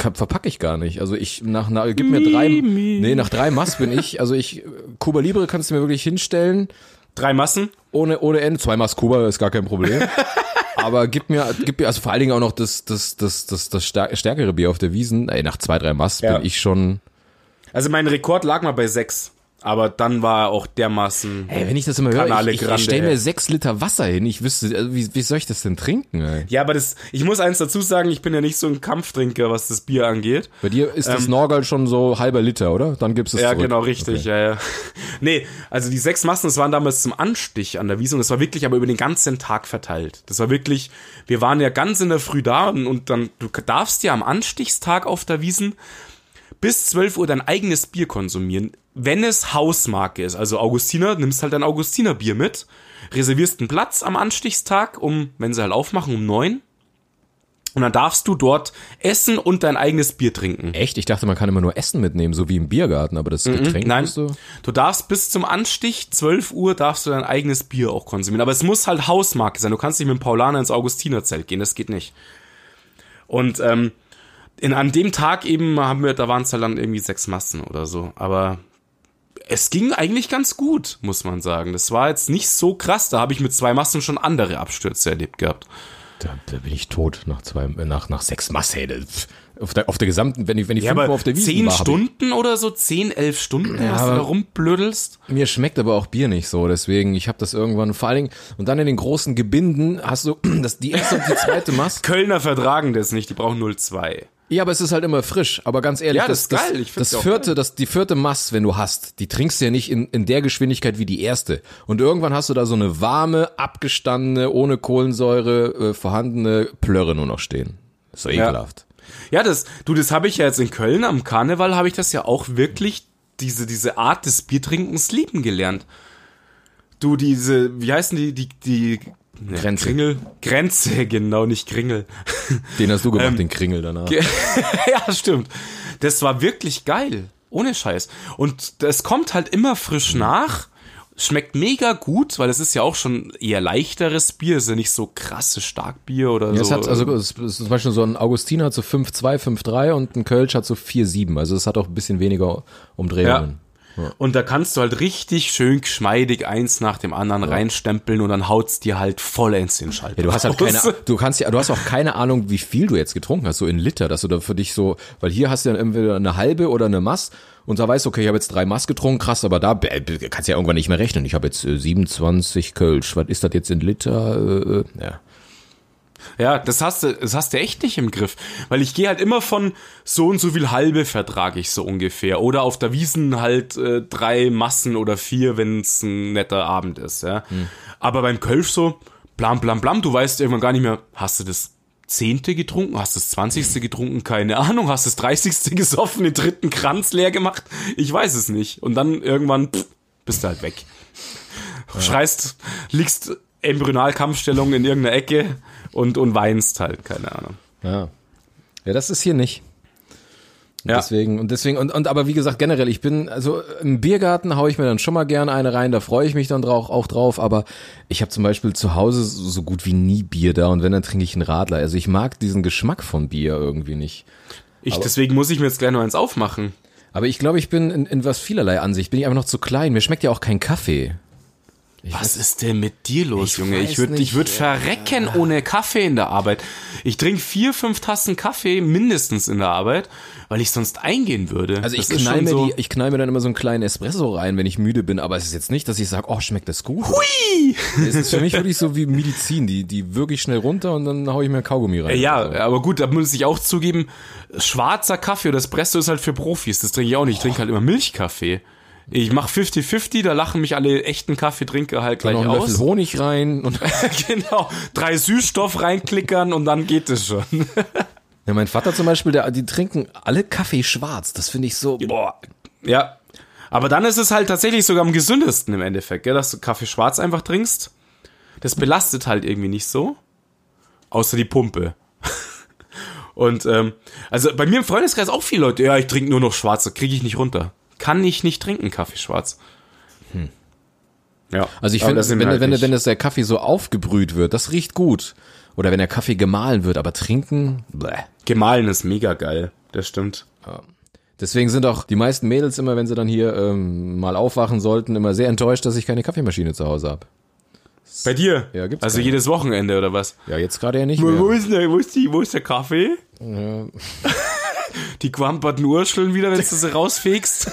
S2: verpacke ich gar nicht. Also ich nach, nach gib mir drei, nee, nach drei Mass bin ich. Also ich Cuba Libre kannst du mir wirklich hinstellen.
S1: Drei Massen?
S2: Ohne ohne Ende. Zwei Mass Kuba ist gar kein Problem. *laughs* aber gib mir, gib mir, also vor allen Dingen auch noch das, das, das, das, das stärkere Bier auf der Wiesen. Ey, nach zwei, drei Mass ja. bin ich schon.
S1: Also mein Rekord lag mal bei sechs. Aber dann war auch dermaßen.
S2: Ey, wenn ich das immer höre, ich, ich, ich stelle mir sechs Liter Wasser hin. Ich wüsste, also wie, wie soll ich das denn trinken? Ey?
S1: Ja, aber das, ich muss eins dazu sagen, ich bin ja nicht so ein Kampftrinker, was das Bier angeht.
S2: Bei dir ist ähm, das Norgal schon so halber Liter, oder? Dann gibt's es
S1: Ja,
S2: zurück.
S1: genau, richtig, okay. ja, ja. *laughs* Nee, also die sechs Massen, das waren damals zum Anstich an der Wiese und das war wirklich aber über den ganzen Tag verteilt. Das war wirklich, wir waren ja ganz in der Früh da und, und dann, du darfst ja am Anstichstag auf der Wiesen bis 12 Uhr dein eigenes Bier konsumieren, wenn es Hausmarke ist. Also Augustiner, nimmst halt dein Augustiner Bier mit, reservierst einen Platz am Anstichstag, um, wenn sie halt aufmachen, um neun. Und dann darfst du dort essen und dein eigenes Bier trinken.
S2: Echt? Ich dachte, man kann immer nur Essen mitnehmen, so wie im Biergarten, aber das Getränk
S1: Nein, du? du darfst bis zum Anstich, 12 Uhr, darfst du dein eigenes Bier auch konsumieren. Aber es muss halt Hausmarke sein. Du kannst nicht mit dem Paulaner ins Augustinerzelt gehen, das geht nicht. Und ähm, in, an dem Tag eben haben wir, da waren es halt dann irgendwie sechs Massen oder so. Aber es ging eigentlich ganz gut, muss man sagen. Das war jetzt nicht so krass. Da habe ich mit zwei Massen schon andere Abstürze erlebt gehabt.
S2: Da, da bin ich tot nach zwei, nach, nach sechs Massen. Auf der, auf der gesamten, wenn ich, wenn ich
S1: ja, fünfmal auf der Wiese zehn war. Zehn Stunden oder so, zehn, elf Stunden, ja, was du da rumblödelst.
S2: Mir schmeckt aber auch Bier nicht so, deswegen, ich habe das irgendwann, vor allen Dingen, und dann in den großen Gebinden hast du *clears throat* das, die erste und die zweite *laughs* Masse.
S1: Kölner vertragen das nicht, die brauchen 0,2.
S2: Ja, aber es ist halt immer frisch. Aber ganz ehrlich,
S1: ja, das, das ist geil.
S2: Ich das, das vierte, das, die vierte Mass, wenn du hast, die trinkst du ja nicht in, in der Geschwindigkeit wie die erste. Und irgendwann hast du da so eine warme, abgestandene, ohne Kohlensäure äh, vorhandene Plörre nur noch stehen. So ekelhaft.
S1: Ja. ja, das, du, das habe ich ja jetzt in Köln am Karneval habe ich das ja auch wirklich diese diese Art des Biertrinkens lieben gelernt. Du diese, wie heißen die die die
S2: Grenze.
S1: Kringel. Grenze, *laughs* genau, nicht Kringel. *laughs*
S2: Den hast du gemacht, ähm, den Kringel danach. *laughs*
S1: ja, stimmt. Das war wirklich geil. Ohne Scheiß. Und das kommt halt immer frisch mhm. nach. Schmeckt mega gut, weil es ist ja auch schon eher leichteres Bier, ist ja nicht so krasses Starkbier oder ja, so.
S2: Es hat, also es ist zum Beispiel so ein Augustiner hat so 5,2, 5,3 und ein Kölsch hat so 4,7. Also es hat auch ein bisschen weniger Umdrehungen. Ja.
S1: Und da kannst du halt richtig schön geschmeidig eins nach dem anderen ja. reinstempeln und dann haut's dir halt voll ins den Schalter.
S2: Ja, du hast halt keine, du kannst ja, du hast auch keine Ahnung, wie viel du jetzt getrunken hast, so in Liter, dass du da für dich so, weil hier hast du dann entweder eine halbe oder eine Mass und da weißt du, okay, ich habe jetzt drei Mass getrunken, krass, aber da äh, kannst du ja irgendwann nicht mehr rechnen. Ich habe jetzt äh, 27 Kölsch, was ist das jetzt in Liter? Äh, äh ja.
S1: Ja, das hast du, das hast du echt nicht im Griff. Weil ich gehe halt immer von so und so viel halbe vertrage ich so ungefähr. Oder auf der Wiesen halt äh, drei Massen oder vier, wenn es ein netter Abend ist, ja. Hm. Aber beim Kölsch so, blam, blam, blam, du weißt irgendwann gar nicht mehr, hast du das Zehnte getrunken? Hast du das Zwanzigste getrunken? Keine Ahnung. Hast du das Dreißigste *laughs* gesoffen, den dritten Kranz leer gemacht? Ich weiß es nicht. Und dann irgendwann pff, bist du halt weg. Ja. Schreist, liegst Embryonalkampfstellung in irgendeiner Ecke und, und weinst halt, keine Ahnung.
S2: Ja. Ja, das ist hier nicht. Und ja. Deswegen, und deswegen, und, und aber wie gesagt, generell, ich bin, also im Biergarten haue ich mir dann schon mal gerne eine rein, da freue ich mich dann drauf, auch drauf, aber ich habe zum Beispiel zu Hause so gut wie nie Bier da und wenn, dann trinke ich einen Radler. Also ich mag diesen Geschmack von Bier irgendwie nicht.
S1: Ich, aber, deswegen muss ich mir jetzt gleich noch eins aufmachen.
S2: Aber ich glaube, ich bin in, in was vielerlei Ansicht, bin ich einfach noch zu klein. Mir schmeckt ja auch kein Kaffee.
S1: Ich Was ist denn mit dir los, ich Junge? Ich würde ich würd verrecken ja. ohne Kaffee in der Arbeit. Ich trinke vier, fünf Tassen Kaffee mindestens in der Arbeit, weil ich sonst eingehen würde.
S2: Also ich knall, mir so die, ich knall mir dann immer so einen kleinen Espresso rein, wenn ich müde bin, aber es ist jetzt nicht, dass ich sage, oh, schmeckt das gut.
S1: Hui!
S2: Es ist für mich wirklich so wie Medizin, die, die wirklich schnell runter und dann hau ich mir Kaugummi rein.
S1: Ja, also. aber gut, da muss ich auch zugeben, schwarzer Kaffee oder Espresso ist halt für Profis. Das trinke ich auch nicht. Ich trinke halt immer Milchkaffee. Ich mache 50-50, da lachen mich alle echten Kaffeetrinker halt gleich
S2: noch
S1: einen aus.
S2: Löffel Honig rein und *laughs* *laughs*
S1: genau, drei Süßstoff reinklickern und dann geht es schon.
S2: ja, mein Vater zum Beispiel, der, die trinken alle Kaffee schwarz. Das finde ich so.
S1: Boah. Ja. Aber dann ist es halt tatsächlich sogar am gesündesten im Endeffekt, gell, dass du Kaffee schwarz einfach trinkst. Das belastet halt irgendwie nicht so. Außer die Pumpe. *laughs* Und ähm, also bei mir im Freundeskreis auch viele Leute, ja, ich trinke nur noch schwarz, kriege ich nicht runter. Kann ich nicht trinken, Kaffee schwarz. Hm.
S2: Ja. Also ich finde, wenn, halt wenn, wenn das der Kaffee so aufgebrüht wird, das riecht gut. Oder wenn der Kaffee gemahlen wird, aber trinken, bleh.
S1: Gemahlen ist mega geil, das stimmt. Ja.
S2: Deswegen sind auch die meisten Mädels immer, wenn sie dann hier ähm, mal aufwachen sollten, immer sehr enttäuscht, dass ich keine Kaffeemaschine zu Hause habe.
S1: Bei dir? Ja, gibt's. Also keine. jedes Wochenende oder was?
S2: Ja, jetzt gerade ja nicht
S1: wo, mehr. Wo ist, der, wo, ist die, wo ist der Kaffee? Ja. Die quamperten Urscheln wieder, wenn du sie rausfegst.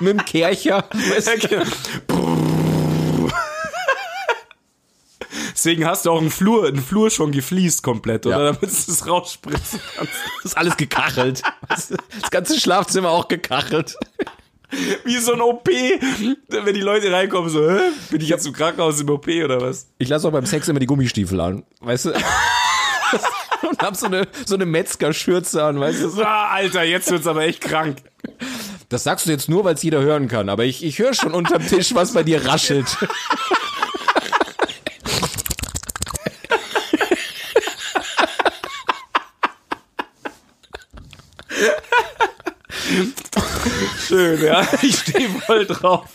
S2: Mit dem Kercher. Genau.
S1: Deswegen hast du auch einen Flur, einen Flur schon gefliest komplett, oder? Ja. Damit du es rausspritzen
S2: kannst. Das ist alles gekachelt. Das ganze Schlafzimmer auch gekachelt.
S1: Wie so ein OP, wenn die Leute reinkommen, so, Hä? bin ich jetzt im Krankenhaus im OP oder was?
S2: Ich lasse auch beim Sex immer die Gummistiefel an, weißt du? Hab so eine, so eine Metzgerschürze an, weißt du? So.
S1: Ah, Alter, jetzt wird's aber echt krank.
S2: Das sagst du jetzt nur, weil es jeder hören kann, aber ich, ich höre schon unterm Tisch, was bei dir raschelt.
S1: Schön, ja. Ich stehe voll drauf.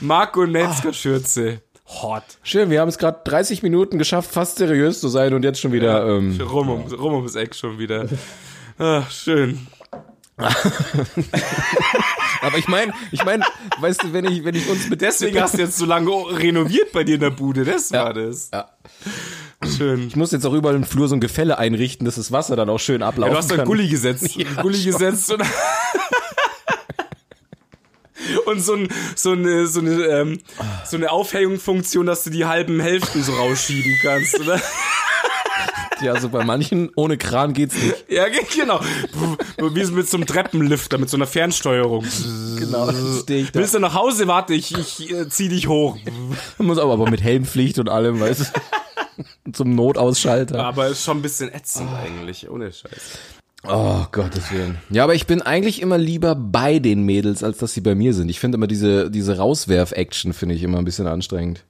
S1: Marco Netzger-Schürze.
S2: Hot. Schön, wir haben es gerade 30 Minuten geschafft, fast seriös zu sein und jetzt schon wieder. Ja, ähm,
S1: rum, um, rum ums Eck schon wieder. Ach, *laughs* schön. *laughs*
S2: Aber ich meine, ich meine, weißt du, wenn ich, wenn ich uns
S1: mit deswegen hast du jetzt so lange renoviert bei dir in der Bude, das ja, war das. Ja.
S2: Schön. Ich muss jetzt auch überall im Flur so ein Gefälle einrichten, dass das Wasser dann auch schön ablaufen ja,
S1: du hast
S2: kann.
S1: Gulli gesetzt, *laughs* ja, Gulli schon. gesetzt und, und so, ein, so eine, so eine, ähm, so eine Aufhängungsfunktion, dass du die halben Hälften so rausschieben kannst, oder?
S2: Ja, also bei manchen ohne Kran geht's nicht.
S1: Ja, genau. Wie mit so einem Treppenlifter, mit so einer Fernsteuerung.
S2: Genau,
S1: stehe ich da. Willst du nach Hause? Warte, ich, ich äh, zieh dich hoch.
S2: Muss aber, aber mit Helmpflicht und allem, weißt du. *laughs* Zum Notausschalter.
S1: Aber ist schon ein bisschen ätzend oh. eigentlich, ohne Scheiß.
S2: Oh, Gottes Willen. Ja, aber ich bin eigentlich immer lieber bei den Mädels, als dass sie bei mir sind. Ich finde immer diese, diese Rauswerf-Action finde ich immer ein bisschen anstrengend.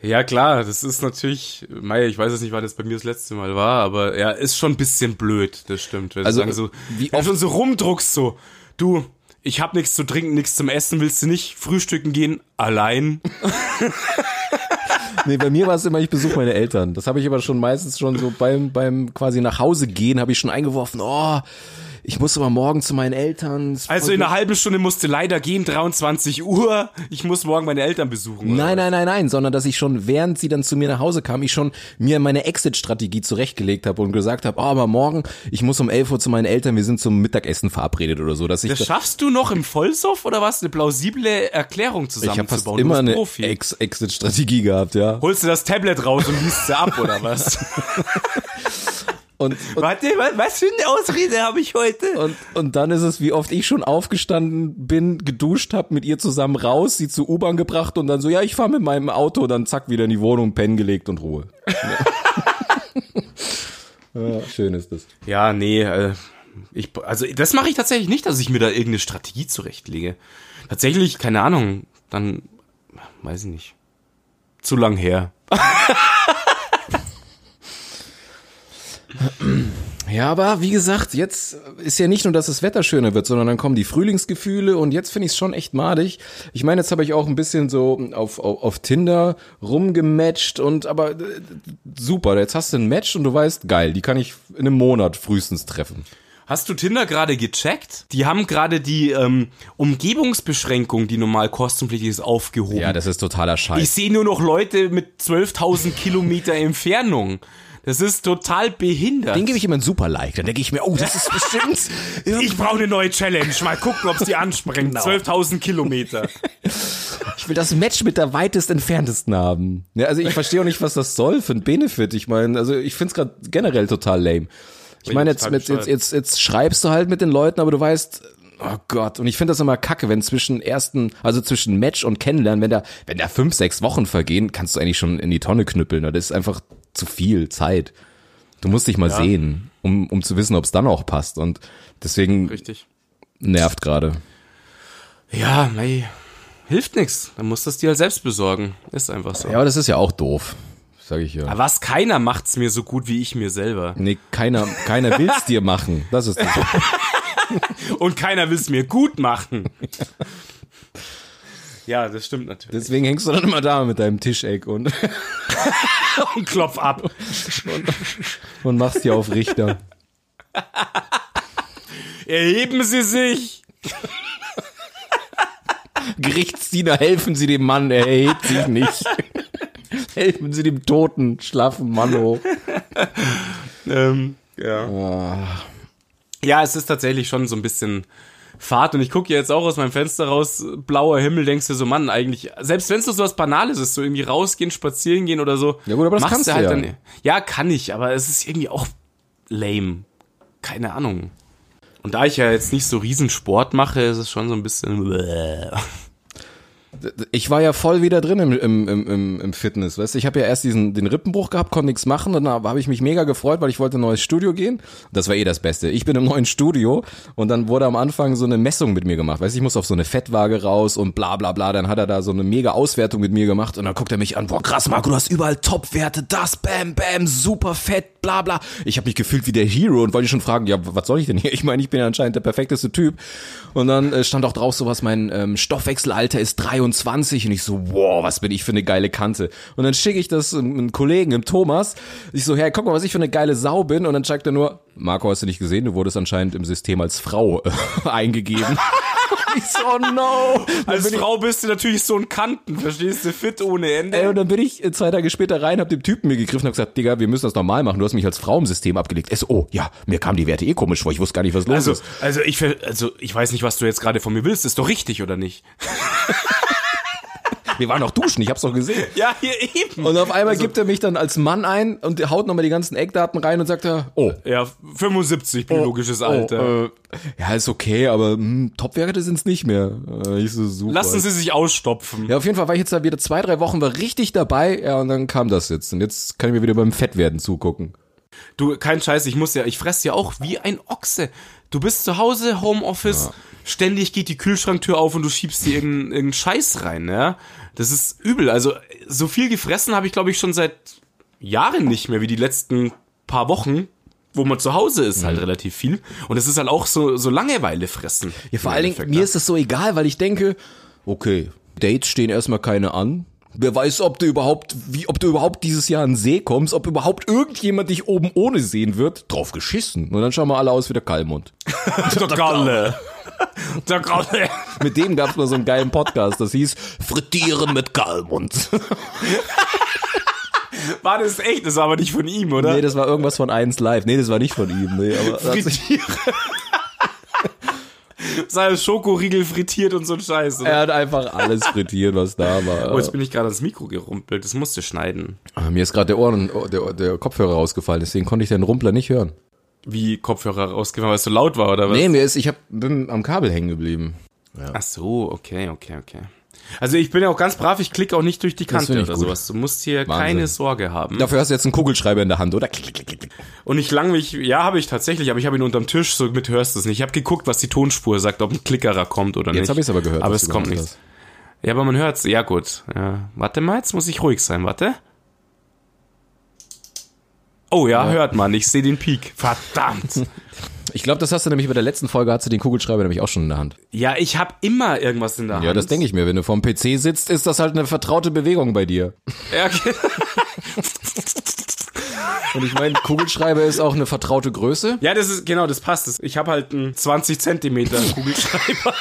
S1: Ja, klar, das ist natürlich, Meier, ich weiß jetzt nicht, wann das bei mir das letzte Mal war, aber ja, ist schon ein bisschen blöd, das stimmt.
S2: also, sagen,
S1: so, wie oft schon so rumdruckst, so, du, ich hab nichts zu trinken, nichts zum Essen, willst du nicht frühstücken gehen? Allein? *laughs*
S2: nee, bei mir war es immer, ich besuche meine Eltern. Das habe ich aber schon meistens schon so beim, beim quasi nach Hause gehen, habe ich schon eingeworfen, oh, ich muss aber morgen zu meinen Eltern.
S1: Also in einer halben Stunde musste leider gehen, 23 Uhr. Ich muss morgen meine Eltern besuchen.
S2: Nein, nein, nein, nein, sondern dass ich schon, während sie dann zu mir nach Hause kam, ich schon mir meine Exit-Strategie zurechtgelegt habe und gesagt habe, oh, aber morgen, ich muss um 11 Uhr zu meinen Eltern, wir sind zum Mittagessen verabredet oder so. Dass ich
S1: das da schaffst du noch im Vollsoff oder was? Eine plausible Erklärung zusammenzubauen?
S2: Ich habe immer eine Ex Exit-Strategie gehabt, ja.
S1: Holst du das Tablet raus und liest sie ab oder was? *laughs* *laughs*
S2: Und, und
S1: Warte, was für eine Ausrede habe ich heute?
S2: Und, und dann ist es, wie oft ich schon aufgestanden bin, geduscht habe, mit ihr zusammen raus, sie zur U-Bahn gebracht und dann so, ja, ich fahre mit meinem Auto, dann zack, wieder in die Wohnung, pennen gelegt und Ruhe. Ja. *laughs* ja, schön ist das.
S1: Ja, nee, äh, ich, also das mache ich tatsächlich nicht, dass ich mir da irgendeine Strategie zurechtlege. Tatsächlich, keine Ahnung, dann, weiß ich nicht. Zu lang her. *laughs*
S2: Ja, aber wie gesagt, jetzt ist ja nicht nur, dass das Wetter schöner wird, sondern dann kommen die Frühlingsgefühle und jetzt finde ich es schon echt madig. Ich meine, jetzt habe ich auch ein bisschen so auf, auf, auf Tinder rumgematcht und aber äh, super, jetzt hast du ein Match und du weißt, geil, die kann ich in einem Monat frühestens treffen.
S1: Hast du Tinder gerade gecheckt? Die haben gerade die ähm, Umgebungsbeschränkung, die normal kostenpflichtig ist, aufgehoben.
S2: Ja, das ist totaler Scheiß.
S1: Ich sehe nur noch Leute mit 12.000 Kilometer Entfernung. Das ist total behindert.
S2: Den gebe ich immer ein super Like. Dann denke ich mir, oh, das ist bestimmt. *laughs*
S1: ich brauche eine neue Challenge. Mal gucken, ob es die anspringt. Genau. 12.000 Kilometer. *laughs*
S2: Ich will das Match mit der weitest entferntesten haben. Ja, also ich verstehe auch nicht, was das soll für ein Benefit. Ich meine, also ich finde es gerade generell total lame. Ich meine, jetzt, jetzt, jetzt, jetzt, jetzt schreibst du halt mit den Leuten, aber du weißt, oh Gott, und ich finde das immer kacke, wenn zwischen ersten, also zwischen Match und Kennenlernen, wenn da, wenn da fünf, sechs Wochen vergehen, kannst du eigentlich schon in die Tonne knüppeln. Das ist einfach zu viel Zeit. Du musst dich mal ja. sehen, um, um zu wissen, ob es dann auch passt. Und deswegen
S1: Richtig.
S2: nervt gerade.
S1: Ja, mei, hilft nix. Dann musst du es dir halt selbst besorgen. Ist einfach so.
S2: Ja, aber das ist ja auch doof. sag ich ja.
S1: Aber was keiner macht's mir so gut wie ich mir selber.
S2: Nee, keiner, keiner *laughs* will's dir machen. Das ist das.
S1: Und keiner will's mir gut machen. Ja, das stimmt natürlich.
S2: Deswegen hängst du dann immer da mit deinem Tischeck und, *laughs*
S1: Und klopf ab.
S2: und machst dir auf Richter.
S1: Erheben Sie sich.
S2: Gerichtsdiener, helfen Sie dem Mann, er erhebt sich nicht. helfen Sie dem toten, schlaffen Mann hoch.
S1: Ähm, ja.
S2: Ah.
S1: Ja, es ist tatsächlich schon so ein bisschen Fahrt und ich gucke jetzt auch aus meinem Fenster raus, blauer Himmel, denkst du so, Mann, eigentlich, selbst wenn es so was Banales ist, so irgendwie rausgehen, spazieren gehen oder so.
S2: Ja gut, aber das kannst
S1: du halt
S2: ja.
S1: dann. Ja, kann ich, aber es ist irgendwie auch lame. Keine Ahnung. Und da ich ja jetzt nicht so Riesensport mache, ist es schon so ein bisschen. *laughs*
S2: Ich war ja voll wieder drin im, im, im, im- Fitness, weißt du, ich habe ja erst diesen den Rippenbruch gehabt, konnte nichts machen, dann habe ich mich mega gefreut, weil ich wollte in ein neues Studio gehen. Das war eh das Beste. Ich bin im neuen Studio und dann wurde am Anfang so eine Messung mit mir gemacht, weißt du, ich muss auf so eine Fettwaage raus und bla bla bla, dann hat er da so eine mega Auswertung mit mir gemacht und dann guckt er mich an, boah krass Marco, du hast überall Topwerte, das, bam, bam, super fett, bla bla. Ich habe mich gefühlt wie der Hero und wollte schon fragen, ja, was soll ich denn hier? Ich meine, ich bin ja anscheinend der perfekteste Typ. Und dann äh, stand auch drauf so was, mein ähm, Stoffwechselalter ist 23 und ich so, wow, was bin ich für eine geile Kante. Und dann schicke ich das einem Kollegen, im Thomas. Ich so, hey, guck mal, was ich für eine geile Sau bin. Und dann zeigt er nur, Marco, hast du nicht gesehen? Du wurdest anscheinend im System als Frau äh, *laughs* eingegeben. *laughs* ich so, oh no.
S1: Als
S2: bin ich-
S1: Frau bist du natürlich so ein Kanten, verstehst du? Fit ohne Ende.
S2: Ey, und dann bin ich äh, zwei Tage später rein, hab dem Typen mir gegriffen und hab gesagt, Digga, wir müssen das normal machen. Du hast mich als Frau im System abgelegt. Er so, oh, ja, mir kamen die Werte eh komisch vor. Ich wusste gar nicht, was los
S1: also,
S2: ist.
S1: also ich, also ich weiß nicht, was du jetzt gerade von mir willst. Ist doch richtig oder nicht? *laughs*
S2: Wir waren doch duschen, ich hab's doch gesehen. *laughs*
S1: Ja, hier eben.
S2: Und auf einmal gibt er mich dann als Mann ein und haut nochmal die ganzen Eckdaten rein und sagt er, oh,
S1: Ja, 75 biologisches Alter.
S2: Oh, äh, ja, ist okay, aber hm, Topwerte sind's nicht mehr. Äh, ich so super.
S1: Lassen Sie sich ausstopfen.
S2: ja, auf jeden Fall war ich jetzt da wieder zwei, drei Wochen, war richtig dabei, ja, und dann kam das jetzt. Und jetzt kann ich mir wieder beim Fettwerden zugucken.
S1: Du, kein Scheiß, ich muss ja, ich fress ja auch wie ein Ochse. Du bist zu Hause, Homeoffice, ständig geht die Kühlschranktür auf und du schiebst dir irgendeinen irgendeinen Scheiß rein, ja. Das ist übel. Also, so viel gefressen habe ich, glaube ich, schon seit Jahren nicht mehr, wie die letzten paar Wochen, wo man zu Hause ist,
S2: Mhm.
S1: halt relativ viel. Und es ist halt auch so, so Langeweile fressen.
S2: Ja, vor allen Dingen, mir
S1: ne?
S2: ist es so egal, weil ich denke, okay, Dates stehen erstmal keine an. Wer weiß, ob du überhaupt, wie, ob du überhaupt dieses Jahr an See kommst, ob überhaupt irgendjemand dich oben ohne sehen wird. Drauf geschissen. Und dann schauen wir alle aus wie der Kallmund.
S1: Der *laughs* Galle. *laughs* Der Galle.
S2: Mit dem gab's mal so einen geilen Podcast, das hieß Frittieren mit Kallmund. *laughs*
S1: War das echt? Das war aber nicht von ihm, oder?
S2: Nee, das war irgendwas von 1 Live. Nee, das war nicht von ihm. Nee, aber
S1: Frittiere. *laughs* Sei Schokoriegel frittiert und so ein Scheiß. Oder?
S2: er hat einfach alles frittiert, was da war.
S1: Oh, jetzt bin ich gerade ans Mikro gerumpelt. Das musste schneiden.
S2: Ah, Mir ist gerade der Ohren, der, der Kopfhörer rausgefallen, deswegen konnte ich den Rumpler nicht hören.
S1: Wie Kopfhörer rausgefallen, weil es so laut war, oder was?
S2: Nee, mir ist, ich hab, bin am Kabel hängen geblieben.
S1: Ach so, okay, okay, okay. Also ich bin ja auch ganz brav, ich klicke auch nicht durch die Kante oder
S2: gut.
S1: sowas. Du musst hier
S2: Wahnsinn.
S1: keine Sorge haben.
S2: Dafür hast du jetzt einen Kugelschreiber in der Hand, oder? Klick, klick, klick, klick.
S1: Und ich lang mich, ja, habe ich tatsächlich, aber ich habe ihn unterm Tisch, so mit hörst du es nicht. Ich habe geguckt, was die Tonspur sagt, ob ein Klickerer kommt oder nicht.
S2: Jetzt habe ich es aber gehört.
S1: Aber es kommt nichts. Ja, aber man hört's. Ja, gut. Ja. Warte mal, jetzt muss ich ruhig sein. Warte. Oh ja, hört man. Ich sehe den Peak. Verdammt.
S2: Ich glaube, das hast du nämlich bei der letzten Folge, hast du den Kugelschreiber nämlich auch schon in der Hand.
S1: ja, ich habe immer irgendwas in der Hand.
S2: Ja, das denke ich mir. Wenn du vorm PC sitzt, ist das halt eine vertraute Bewegung bei dir.
S1: Ja, okay.
S2: Und ich meine, Kugelschreiber ist auch eine vertraute Größe.
S1: ja, das ist, genau, das passt. Ich habe halt einen 20 Zentimeter Kugelschreiber.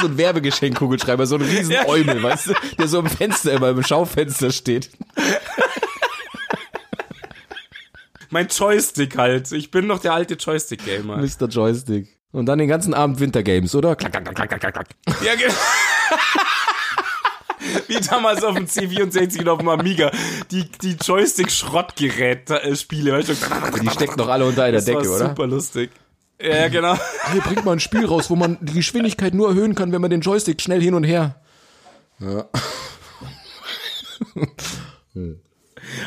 S2: So ein Werbegeschenk-Kugelschreiber, so ein riesen
S1: Ja.
S2: Eumel, weißt du, der so im Fenster, immer im Schaufenster steht.
S1: Mein Joystick halt. Ich bin noch der alte Joystick-Gamer.
S2: Mr. Joystick. Und dann den ganzen Abend Wintergames, oder? Klack, klack, klack, klack, klack, klack.
S1: Ja, genau. *laughs* Wie damals auf dem C64 und auf dem Amiga. Die, die Joystick-Schrottgerät-Spiele. Weißt du?
S2: Die stecken doch alle unter einer
S1: Das war
S2: Decke, oder?
S1: super lustig. Ja, genau.
S2: Hier bringt mal ein Spiel raus, wo man die Geschwindigkeit nur erhöhen kann, wenn man den Joystick schnell hin und her.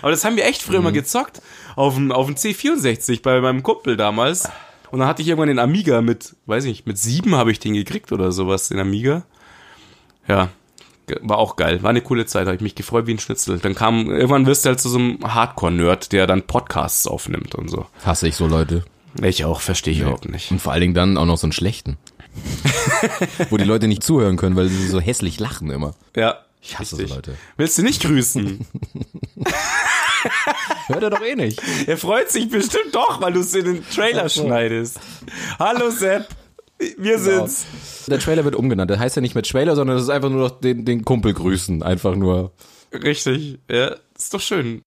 S1: Aber das haben wir echt früher mal gezockt. Auf dem, auf dem C64 bei meinem Kumpel damals. Und dann hatte ich irgendwann den Amiga mit, weiß ich nicht, mit sieben habe ich den gekriegt oder sowas, den Amiga. Ja. war auch geil. War eine coole Zeit, habe ich mich gefreut wie ein Schnitzel. Dann kam, irgendwann wirst du halt zu so einem Hardcore-Nerd, der dann Podcasts aufnimmt und so.
S2: Hasse ich so Leute.
S1: Ich auch, verstehe ich überhaupt nicht.
S2: Und vor allen Dingen dann auch noch so einen schlechten. *laughs* Wo die Leute nicht zuhören können, weil sie so hässlich lachen immer.
S1: Ja.
S2: Ich hasse
S1: richtig.
S2: so Leute.
S1: Willst du nicht grüßen? *laughs*
S2: Hört er doch eh nicht. *laughs*
S1: er freut sich bestimmt doch, weil du es in den Trailer
S2: Ach so.
S1: schneidest. Hallo Sepp, wir sind's.
S2: Der Trailer wird umgenannt. Der heißt ja nicht mehr Trailer, sondern das ist einfach nur noch den, den Kumpel grüßen. Einfach nur.
S1: Richtig, ja, ist doch schön.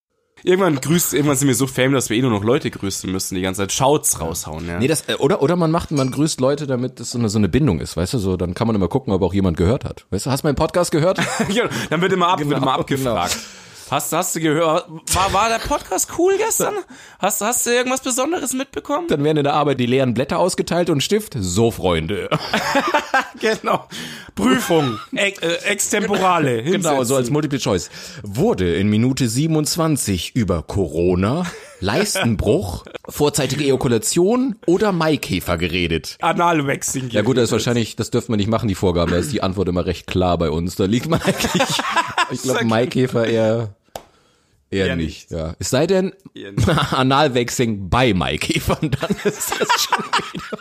S1: Irgendwann grüßt, irgendwann sind wir so fame, dass wir eh nur noch Leute grüßen müssen, die ganze Zeit Shouts raushauen, ja.
S2: Nee, das, äh, oder, oder man macht, man grüßt Leute, damit das so eine, so eine Bindung ist, weißt du, so, dann kann man immer gucken, ob auch jemand gehört hat. Weißt du, hast du meinen Podcast gehört? *laughs*
S1: Ja, dann wird immer, ab, wird
S2: Genau,
S1: immer abgefragt. Hast, hast du gehört, war, war der Podcast cool gestern? Hast, hast du irgendwas Besonderes mitbekommen?
S2: Dann werden in der Arbeit die leeren Blätter ausgeteilt und Stift. So, Freunde. *laughs*
S1: Genau. Prüfung. Ex, äh, Extemporale.
S2: Genau, so als Multiple Choice. Wurde in Minute 27 über Corona, Leistenbruch, vorzeitige Ejakulation oder Maikäfer geredet.
S1: Analwechsing.
S2: Ja gut, das ist wahrscheinlich, das dürfen wir nicht machen, die Vorgaben. Da ist die Antwort immer recht klar bei uns. Da liegt man *laughs* eigentlich, ich glaube, Maikäfer eher, eher
S1: Eher
S2: nicht.
S1: nicht.
S2: Ja. Es sei denn. *laughs* Analwechsing bei Maikäfern, dann *laughs* ist das schon wieder.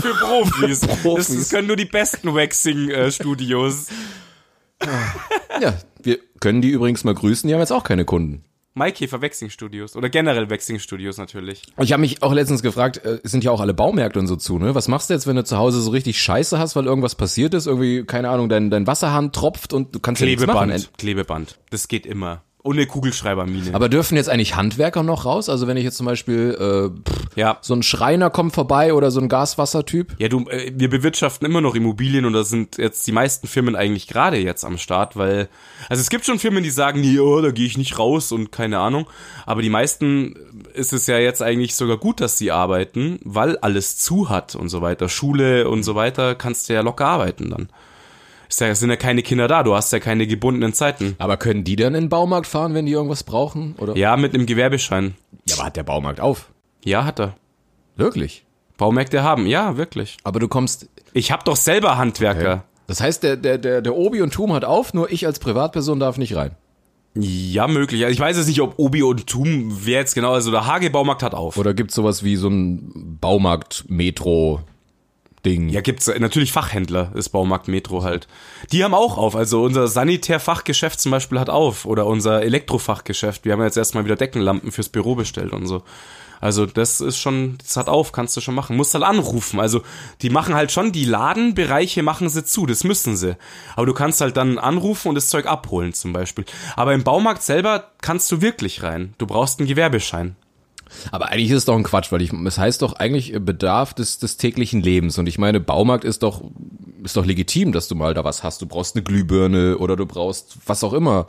S1: Für Profis. *laughs*
S2: Profis.
S1: Das, das können nur die besten Waxing-Studios.
S2: Ja, wir können die übrigens mal grüßen, die haben jetzt auch keine Kunden.
S1: Maikäfer Waxing-Studios. Oder generell Waxing-Studios natürlich.
S2: Ich habe mich auch letztens gefragt, äh, es sind ja auch alle Baumärkte und so zu, ne? Was machst du jetzt, wenn du zu Hause so richtig Scheiße hast, weil irgendwas passiert ist, irgendwie, keine Ahnung, dein, dein Wasserhahn tropft und du kannst ja nichts machen.
S1: Klebeband. Klebeband. Das geht immer. Ohne Kugelschreibermine.
S2: Aber dürfen jetzt eigentlich Handwerker noch raus? Also wenn ich jetzt zum Beispiel äh, pff,
S1: ja.
S2: so ein Schreiner kommt vorbei oder so ein Gaswassertyp?
S1: Ja, du, äh, wir bewirtschaften immer noch Immobilien und da sind jetzt die meisten Firmen eigentlich gerade jetzt am Start, weil, also es gibt schon Firmen, die sagen, nee, oh, da gehe ich nicht raus und keine Ahnung, aber die meisten ist es ja jetzt eigentlich sogar gut, dass sie arbeiten, weil alles zu hat und so weiter. Schule und so weiter kannst du ja locker arbeiten dann. Ja, es sind ja keine Kinder da, du hast ja keine gebundenen Zeiten.
S2: Aber können die dann in den Baumarkt fahren, wenn die irgendwas brauchen? Oder?
S1: Ja, mit einem Gewerbeschein.
S2: ja aber hat der Baumarkt auf?
S1: Ja, hat er.
S2: Wirklich?
S1: Baumärkte haben, ja, wirklich.
S2: Aber du kommst.
S1: Ich hab doch selber Handwerker.
S2: Das heißt, der, der, der, der Obi und Tum hat auf, nur ich als Privatperson darf nicht rein.
S1: Ja, möglich. Also ich weiß jetzt nicht, ob Obi und Tum, wer jetzt genau, also der Hage Baumarkt hat auf.
S2: Oder gibt's sowas wie so ein Baumarkt-Metro-Ding?
S1: Ja, gibt's äh, natürlich Fachhändler, ist Baumarkt Metro halt. Die haben auch auf. Also unser Sanitärfachgeschäft zum Beispiel hat auf. Oder unser Elektrofachgeschäft. Wir haben jetzt erstmal wieder Deckenlampen fürs Büro bestellt und so. Also das ist schon, das hat auf, kannst du schon machen. Musst halt anrufen. Also die machen halt schon, die Ladenbereiche machen sie zu, das müssen sie. Aber du kannst halt dann anrufen und das Zeug abholen zum Beispiel. Aber im Baumarkt selber kannst du wirklich rein. Du brauchst einen Gewerbeschein.
S2: Aber eigentlich ist es doch ein Quatsch, weil ich, es heißt doch eigentlich Bedarf des, des täglichen Lebens. Und ich meine, Baumarkt ist doch, ist doch legitim, dass du mal da was hast. Du brauchst eine Glühbirne oder du brauchst was auch immer.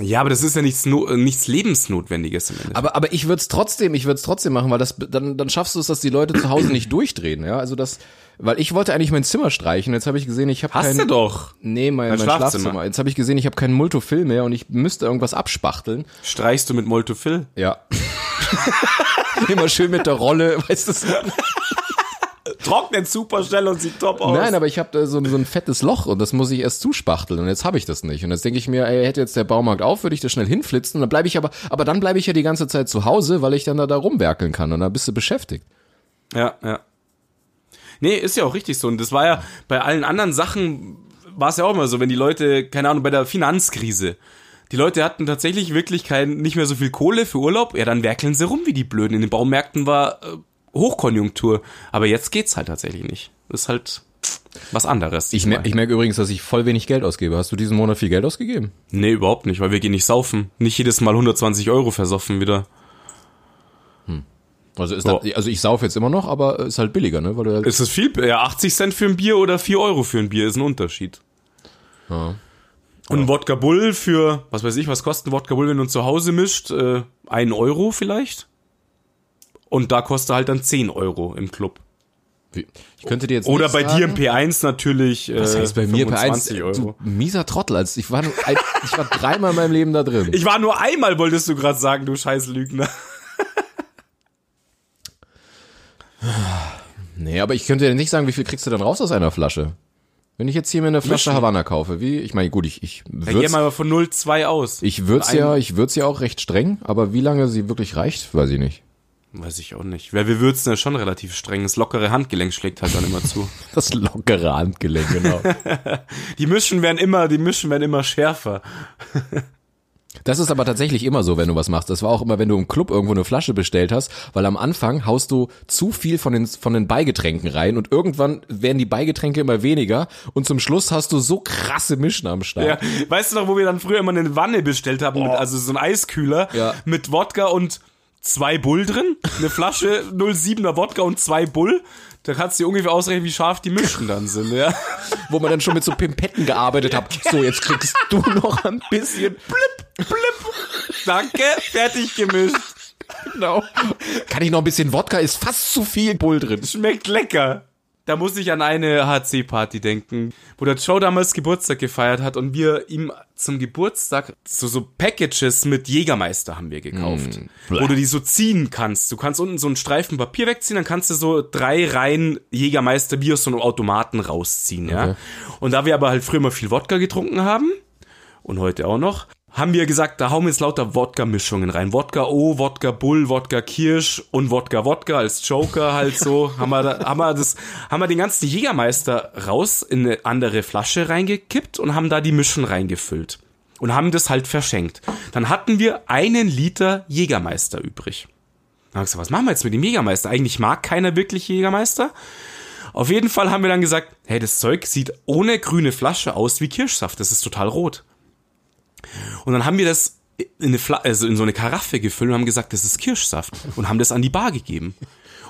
S1: Ja, aber das ist ja nichts, no nichts Lebensnotwendiges im Endeffekt.
S2: Aber, aber ich würde es trotzdem, ich würde es trotzdem machen, weil das, dann, dann schaffst du es, dass die Leute zu Hause nicht durchdrehen, ja. Also das, weil ich wollte eigentlich mein Zimmer streichen. Jetzt habe ich gesehen, ich habe
S1: Hast
S2: kein,
S1: du doch.
S2: Nee, mein,
S1: Dein
S2: mein
S1: Schlafzimmer.
S2: Schlafzimmer. Jetzt habe ich gesehen, ich habe keinen Multofilm mehr und ich müsste irgendwas abspachteln.
S1: Streichst du mit Moltofil?
S2: Ja. *laughs* Immer schön mit der Rolle, weißt du. So.
S1: Trocknet super schnell und sieht top aus.
S2: Nein, aber ich habe da so, so ein fettes Loch und das muss ich erst zuspachteln und jetzt habe ich das nicht. Und jetzt denke ich mir, ey, hätte jetzt der Baumarkt auf, würde ich das schnell hinflitzen und dann bleibe ich aber, aber dann bleibe ich ja die ganze Zeit zu Hause, weil ich dann da, da rumwerkeln kann und dann bist du beschäftigt.
S1: Ja, ja. Nee, ist ja auch richtig so. Und das war ja bei allen anderen Sachen, war es ja auch immer so, wenn die Leute, keine Ahnung, bei der Finanzkrise, die Leute hatten tatsächlich wirklich kein, nicht mehr so viel Kohle für Urlaub, ja, dann werkeln sie rum wie die Blöden. In den Baumärkten war äh, Hochkonjunktur. Aber jetzt geht's halt tatsächlich nicht. Das ist halt was anderes.
S2: Ich, mer ich merke übrigens, dass ich voll wenig Geld ausgebe. Hast du diesen Monat viel Geld ausgegeben?
S1: Nee, überhaupt nicht, weil wir gehen nicht saufen. Nicht jedes Mal 120 Euro versoffen wieder.
S2: Also, ist
S1: So.
S2: da, also ich sauf jetzt immer noch, aber ist halt billiger, ne? Weil du halt,
S1: Ist es viel? Ja, 80 Cent für ein Bier oder 4 Euro für ein Bier ist ein Unterschied.
S2: Ja.
S1: Und ein Wodka Bull für, was weiß ich, was kostet ein Wodka Bull, wenn du ihn zu Hause mischt? Äh, ein Euro vielleicht? Und da kostet halt dann 10 Euro im Club.
S2: Wie- ich könnte dir jetzt
S1: Oder bei
S2: sagen,
S1: dir im P1 natürlich äh,
S2: Was heißt bei mir per
S1: 25
S2: 1?
S1: Euro.
S2: Du mieser Trottel. Als ich war, nur ich war dreimal in meinem Leben da drin.
S1: Ich war nur einmal, wolltest du gerade sagen, du scheiß Lügner.
S2: Nee, aber ich könnte dir nicht sagen, wie viel kriegst du dann raus aus einer Flasche? Wenn ich jetzt hier mir eine Flasche Havanna kaufe, wie, ich meine, gut, ich, ich
S1: Da gehen
S2: würz,
S1: wir mal von 0,2 aus.
S2: ich würz
S1: Ein-
S2: ja, ich würz ja auch recht streng, aber wie lange sie wirklich reicht, weiß ich nicht.
S1: Weiß ich auch nicht. Weil wir würzen ja schon relativ streng. Das lockere Handgelenk schlägt halt dann immer zu. *laughs*
S2: Das lockere Handgelenk, genau. *laughs*
S1: Die Mischen werden immer, die Mischen werden immer schärfer. *laughs*
S2: Das ist aber tatsächlich immer so, wenn du was machst. Das war auch immer, wenn du im Club irgendwo eine Flasche bestellt hast, weil am Anfang haust du zu viel von den, von den Beigetränken rein und irgendwann werden die Beigetränke immer weniger und zum Schluss hast du so krasse Mischen am Start.
S1: Ja. Weißt du noch, wo wir dann früher immer eine Wanne bestellt haben, mit, also so ein Eiskühler
S2: Ja.
S1: mit Wodka und zwei Bull drin? Eine Flasche *laughs* 07er Wodka und zwei Bull? Da kannst du dir ungefähr ausrechnen, wie scharf die Mischen dann sind, ja.
S2: Wo man dann schon mit so Pimpetten gearbeitet hat. *laughs* So, jetzt kriegst du noch ein bisschen.
S1: Danke, fertig gemischt.
S2: Genau. Kann ich noch ein bisschen Wodka? Ist fast zu viel Bull drin.
S1: Schmeckt lecker. Da muss ich an eine HC-Party denken, wo der Joe damals Geburtstag gefeiert hat und wir ihm zum Geburtstag so, so Packages mit Jägermeister haben wir gekauft. wo du die so ziehen kannst. Du kannst unten so einen Streifen Papier wegziehen, dann kannst du so drei Reihen Jägermeister wie aus so einem Automaten rausziehen, ja. Und da wir aber halt früher mal viel Wodka getrunken haben, und heute auch noch, haben wir gesagt, da hauen wir jetzt lauter Wodka-Mischungen rein. Wodka O, Wodka Bull, Wodka Kirsch und Wodka Wodka als Joker halt so. *laughs* haben wir, da, haben wir das, haben wir den ganzen Jägermeister raus in eine andere Flasche reingekippt und haben da die Mischen reingefüllt. Und haben das halt verschenkt. Dann hatten wir einen Liter Jägermeister übrig. Dann hab ich gesagt, was machen wir jetzt mit dem Jägermeister? Eigentlich mag keiner wirklich Jägermeister. Auf jeden Fall haben wir dann gesagt, hey, das Zeug sieht ohne grüne Flasche aus wie Kirschsaft. Das ist total rot. Und dann haben wir das in, eine also in so eine Karaffe gefüllt und haben gesagt, das ist Kirschsaft. Und haben das an die Bar gegeben.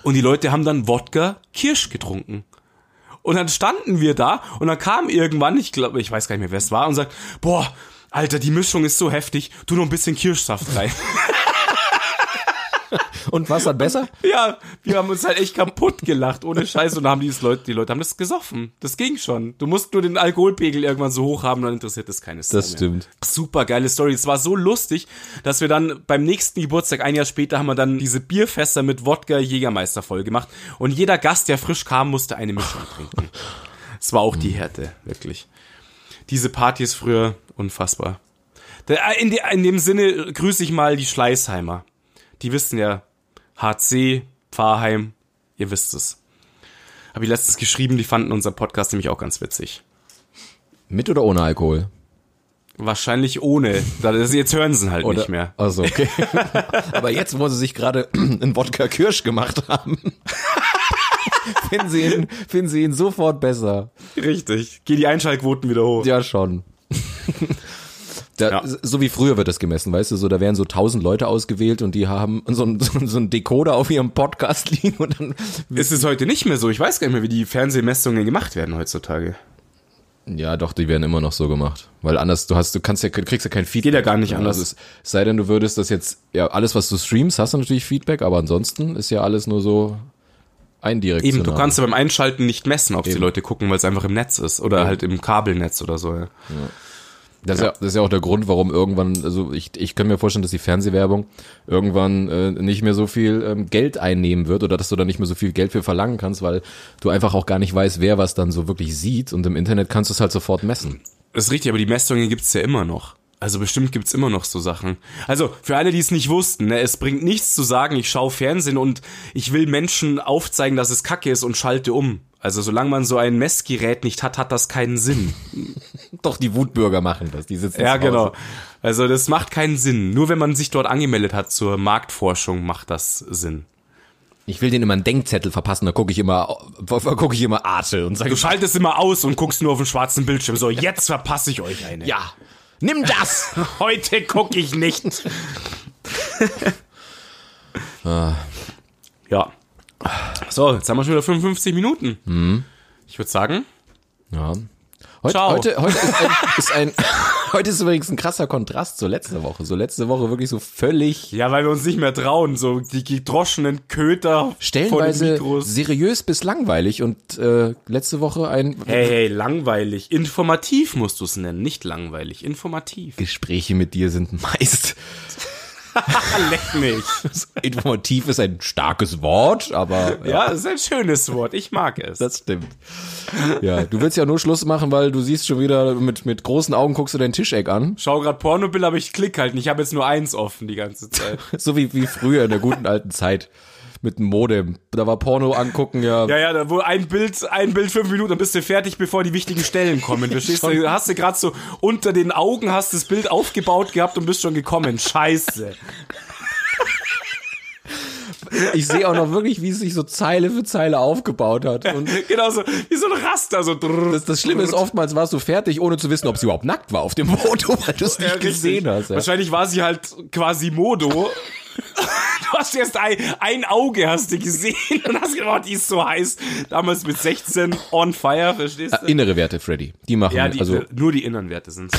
S1: Und die Leute haben dann Wodka Kirsch getrunken. Und dann standen wir da und dann kam irgendwann, ich glaube, ich weiß gar nicht mehr, wer es war, und sagt, boah, Alter, die Mischung ist so heftig, tu noch ein bisschen Kirschsaft rein. *laughs*
S2: Und was dann besser? *laughs*
S1: ja, wir haben uns halt echt kaputt gelacht, ohne Scheiß. Und dann haben die Leute, die Leute haben das gesoffen. Das ging schon. Du musst nur den Alkoholpegel irgendwann so hoch haben, dann interessiert das keine Sau
S2: Das stimmt.
S1: Super geile Story. Es war so lustig, dass wir dann beim nächsten Geburtstag, ein Jahr später, haben wir dann diese Bierfässer mit Wodka Jägermeister voll gemacht. Und jeder Gast, der frisch kam, musste eine Mischung trinken. Es war auch die Härte, wirklich. Diese Party ist früher unfassbar. Da- In, de, in dem Sinne grüße ich mal die Schleißheimer. Die wissen ja, HC, Pfarrheim, ihr wisst es. Habe ich letztens geschrieben, die fanden unseren Podcast nämlich auch ganz witzig.
S2: Mit oder ohne Alkohol?
S1: Wahrscheinlich ohne. Jetzt hören sie ihn halt nicht mehr.
S2: Also okay. *laughs* Aber jetzt, wo sie sich gerade *clears throat* einen Wodka Kirsch gemacht haben, *laughs* finden sie ihn, finden sie ihn sofort besser.
S1: Richtig. Geh die Einschaltquoten wieder hoch.
S2: Ja, schon. Da,
S1: Ja.
S2: So wie früher wird das gemessen, weißt du, so da werden so tausend Leute ausgewählt und die haben *laughs* so ein, so ein- so ein Decoder auf ihrem Podcast liegen und dann
S1: Ist es heute nicht mehr so? Ich weiß gar nicht mehr, wie die Fernsehmessungen gemacht werden heutzutage.
S2: Ja, doch, die werden immer noch so gemacht. Weil anders, du hast, du kannst ja, du kriegst ja kein Feedback.
S1: Geht ja gar nicht anders.
S2: Also es, sei denn, du würdest das jetzt, ja, alles, was du streamst, hast du natürlich Feedback, aber ansonsten ist ja alles nur so eindirektional.
S1: Eben, du kannst ja beim Einschalten nicht messen, ob die
S2: Eben.
S1: Leute gucken, weil es einfach im Netz ist. Oder halt im Kabelnetz oder so. Ja.
S2: Das ist, ja. das ist ja auch der Grund, warum irgendwann, also ich, ich kann mir vorstellen, dass die Fernsehwerbung irgendwann äh, nicht mehr so viel ähm, Geld einnehmen wird oder dass du da nicht mehr so viel Geld für verlangen kannst, weil du einfach auch gar nicht weißt, wer was dann so wirklich sieht und im Internet kannst du es halt sofort messen.
S1: Das ist richtig, aber die Messungen gibt's ja immer noch. Also bestimmt gibt's immer noch so Sachen. Also für alle, die es nicht wussten, ne, es bringt nichts zu sagen, ich schaue Fernsehen und ich will Menschen aufzeigen, dass es Kacke ist und schalte um. Also solange man so ein Messgerät nicht hat, hat das keinen Sinn. *laughs*
S2: Doch, die Wutbürger machen das, die sitzen
S1: Ja, genau. Also das macht keinen Sinn. Nur wenn man sich dort angemeldet hat zur Marktforschung, macht das Sinn.
S2: Ich will denen immer einen Denkzettel verpassen, da gucke ich immer, gucke ich immer Arte und sage,
S1: Du schaltest immer aus und guckst nur auf den schwarzen Bildschirm. So, jetzt verpasse ich euch eine.
S2: ja, nimm das! *laughs*
S1: Heute gucke ich nicht. ja. So, jetzt haben wir schon wieder 55 Minuten. Ich würde sagen,
S2: Ja. Heute,
S1: Ciao.
S2: heute, heute ist ein, *laughs* ist ein *laughs* heute ist übrigens ein krasser Kontrast zur letzten Woche. So letzte Woche wirklich so völlig
S1: ja, weil wir uns nicht mehr trauen, so die gedroschenen Köter
S2: stellenweise
S1: Mikros.
S2: seriös bis langweilig und äh, letzte Woche ein
S1: Hey, hey, langweilig. Informativ musst du es nennen, nicht langweilig. Informativ.
S2: Gespräche mit dir sind meist *laughs*
S1: Leck mich.
S2: Informativ ist ein starkes Wort, aber
S1: Ja, das ist ein schönes Wort. Ich mag es.
S2: das stimmt. Ja, du willst ja nur Schluss machen, weil du siehst schon wieder mit, mit großen Augen guckst du dein Tischeck an.
S1: Schau grad Pornobild, aber ich klick halt nicht. Ich habe jetzt nur eins offen die ganze Zeit. *laughs*
S2: So wie, wie früher in der guten alten Zeit. Mit dem Modem. Da war Porno angucken, ja.
S1: Ja, ja, da wo ein Bild, ein Bild fünf Minuten, dann bist du fertig, bevor die wichtigen Stellen kommen. *laughs* Verstehst du? Hast du gerade so unter den Augen hast das Bild aufgebaut gehabt und bist schon gekommen. Scheiße.
S2: Ich sehe auch noch wirklich, wie es sich so Zeile für Zeile aufgebaut hat. Und
S1: Genau so, wie so ein Raster, so
S2: das, das Schlimme ist, oftmals warst du fertig, ohne zu wissen, ob sie überhaupt nackt war auf dem Foto, weil du es nicht
S1: Ja,
S2: gesehen hast. Ja.
S1: Wahrscheinlich war sie halt quasi Modo. *laughs* Du hast erst ein, ein Auge hast du gesehen und hast gedacht, oh, die ist so heiß. Damals mit 16 on fire, verstehst du?
S2: Innere Werte, Freddy. Die machen,
S1: Ja, die,
S2: also,
S1: nur die inneren Werte sind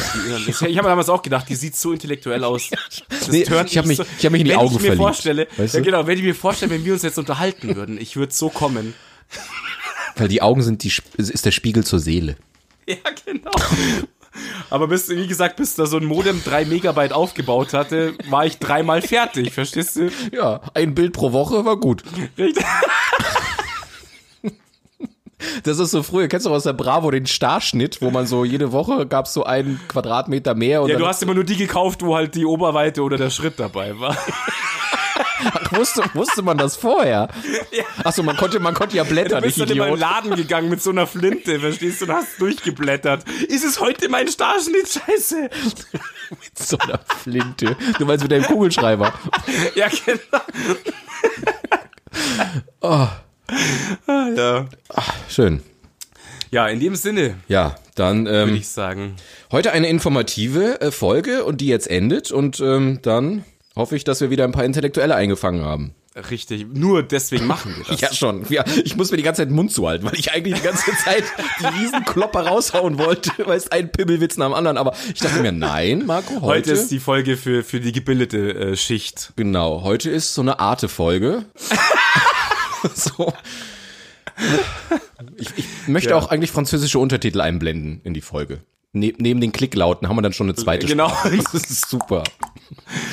S1: Ich habe mir damals auch gedacht, die sieht so intellektuell aus. *laughs* Das
S2: Nee, ich hab mich-
S1: so-
S2: ich hab mich in die
S1: wenn
S2: Augen
S1: ich mir
S2: verliebt.
S1: vorstelle,
S2: Weißt
S1: ja
S2: du?
S1: genau, wenn ich mir vorstelle, wenn wir uns jetzt unterhalten würden, ich würde so kommen.
S2: weil die Augen sind die, ist der Spiegel zur Seele. *laughs*
S1: Ja, genau. Aber bis, wie gesagt, bis da so ein Modem drei Megabyte aufgebaut hatte, war ich dreimal fertig, verstehst du?
S2: Ja, ein Bild pro Woche war gut.
S1: Richtig.
S2: Das ist so früher, kennst du aus der Bravo den Starschnitt, wo man so jede Woche gab es so einen Quadratmeter mehr
S1: Ja, du hast immer nur die gekauft, wo halt die Oberweite oder der Schritt dabei war.
S2: Wusste, wusste man das vorher. Achso, man konnte, man konnte ja
S1: Du
S2: blättern,
S1: bist
S2: nicht
S1: dann in
S2: Idiot.
S1: Laden gegangen mit so einer Flinte, verstehst du, und hast durchgeblättert. Ist es heute mein Starschnitt? Scheiße. *laughs*
S2: Mit so einer Flinte. Du meinst mit deinem Kugelschreiber.
S1: Ja, genau. *laughs*
S2: Oh,
S1: Ja.
S2: schön.
S1: ja, in dem Sinne
S2: Ja, dann
S1: würde
S2: ähm,
S1: ich sagen.
S2: heute eine informative äh, Folge und die jetzt endet und ähm, dann hoffe ich, dass wir wieder ein paar Intellektuelle eingefangen haben.
S1: Richtig. Nur deswegen machen wir *laughs* das.
S2: Ja, schon. Ja, ich muss mir die ganze Zeit den Mund zuhalten, weil ich eigentlich die ganze Zeit die Riesenklopper raushauen wollte, *laughs* weil es ein Pimmelwitz nach dem anderen. Aber ich dachte mir, nein, Marco, heute,
S1: Heute ist die Folge für, für die gebildete äh, Schicht.
S2: genau, heute ist so eine Arte-Folge. *laughs* so. Ich, ich möchte
S1: Ja.
S2: auch eigentlich französische Untertitel einblenden in die Folge. Ne neben den Klicklauten haben wir dann schon eine zweite
S1: Genau.
S2: Sprache. Das ist super.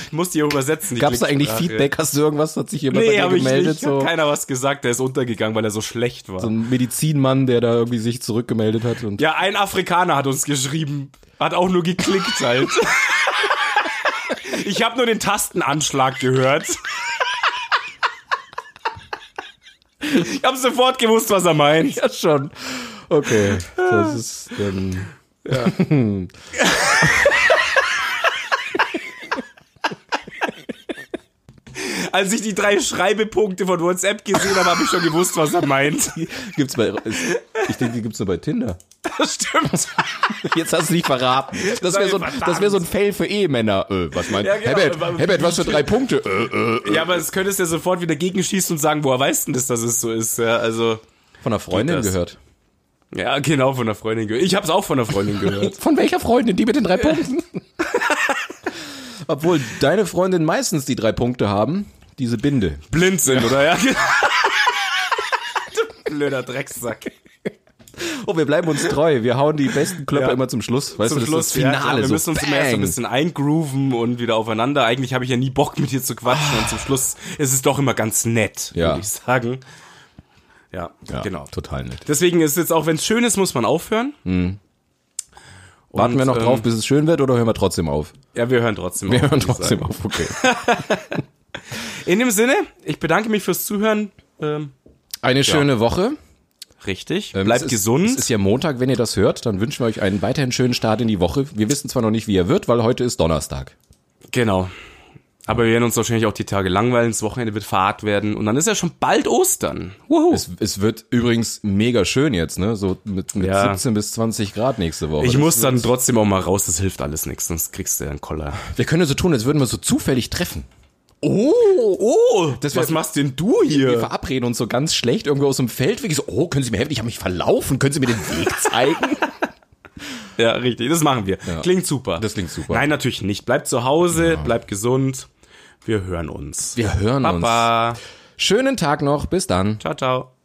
S1: Ich muss die übersetzen. die
S2: Gab es da eigentlich. Feedback? Hast du irgendwas? Hat sich jemand bei
S1: Nee,
S2: dir
S1: habe ich
S2: gemeldet?
S1: nicht.
S2: so?
S1: Hat keiner was gesagt. Der ist untergegangen, weil er so schlecht war.
S2: so ein Medizinmann, der da irgendwie sich zurückgemeldet hat und
S1: Ja, ein Afrikaner hat uns geschrieben. Hat auch nur geklickt halt. Ich habe nur den Tastenanschlag gehört. Ich habe sofort gewusst, was er meint.
S2: Ja, schon. Okay. Das ist dann. *laughs*
S1: Als ich die drei Schreibepunkte von WhatsApp gesehen habe, habe ich schon gewusst, was er meint.
S2: Gibt's bei. Ich denke, die gibt's nur bei Tinder.
S1: Das stimmt. *laughs*
S2: Jetzt hast du nicht verraten. Das wäre so, das wär so ein Fail für Ehemänner. Äh, was meint
S1: Ja, genau.
S2: Herbert, Herbert, was für drei Punkte? Äh, äh.
S1: Ja, aber es könntest ja sofort wieder gegenschießen und sagen, woher weißt denn das, dass es so ist? Ja, also,
S2: Von einer Freundin gehört.
S1: Ja, genau, von der Freundin gehört. Ich habe es auch von der Freundin gehört. *laughs*
S2: Von welcher Freundin? Die mit den drei Punkten? *laughs* Obwohl deine Freundin meistens die drei Punkte haben. Diese Binde.
S1: Blind sind, oder? Ja, genau. *laughs* du blöder Drecksack.
S2: Oh, wir bleiben uns treu. Wir hauen die besten Klöpper
S1: Ja.
S2: immer zum Schluss. Weißt
S1: Zum
S2: du, das
S1: Schluss,
S2: ist das Finale.
S1: ja, klar, wir
S2: so
S1: müssen uns immer erst so ein bisschen eingrooven und wieder aufeinander. Eigentlich habe ich ja nie Bock mit dir zu quatschen und zum Schluss ist es doch immer ganz nett,
S2: Ja.
S1: würde ich sagen. Ja,
S2: ja,
S1: genau.
S2: Total nett.
S1: Deswegen ist jetzt auch, wenn es schön ist, muss man aufhören.
S2: Warten
S1: Und,
S2: wir noch
S1: ähm,
S2: drauf, bis es schön wird, oder hören wir trotzdem auf?
S1: Ja, wir hören trotzdem
S2: Wir
S1: auf.
S2: hören
S1: würde ich
S2: trotzdem auf, okay. *laughs*
S1: In dem Sinne, ich bedanke mich fürs Zuhören. Ähm,
S2: Eine schöne Woche.
S1: richtig.
S2: Ähm,
S1: Bleibt
S2: es ist,
S1: gesund.
S2: Es ist ja Montag, wenn ihr das hört, dann wünschen wir euch einen weiterhin schönen Start in die Woche. Wir wissen zwar noch nicht, wie er wird, weil heute ist Donnerstag.
S1: genau. Aber wir werden uns wahrscheinlich auch die Tage langweilen. Das Wochenende wird Fahrt werden. Und dann ist ja schon bald Ostern. Wuhu.
S2: Es, es wird übrigens mega schön jetzt, ne? So mit, mit
S1: Ja.
S2: 17 bis 20 Grad nächste Woche.
S1: ich
S2: Das
S1: muss dann trotzdem auch mal raus. Das hilft alles nichts. Sonst kriegst du ja einen Koller.
S2: Wir können ja so tun, als würden wir so zufällig treffen.
S1: Oh, oh.
S2: Das
S1: was machst denn du
S2: Wir
S1: hier?
S2: verabreden uns so ganz schlecht irgendwo aus dem Feldweg. So, oh, können Sie mir helfen? Ich habe mich verlaufen. Können Sie mir den Weg zeigen? *laughs* *laughs*
S1: Ja, richtig. Das machen wir. Klingt super.
S2: Das klingt super.
S1: Nein, natürlich nicht. Bleibt zu Hause, bleibt gesund. Wir hören uns.
S2: Wir hören uns.
S1: Papa.
S2: Schönen Tag noch. Bis dann.
S1: Ciao, ciao.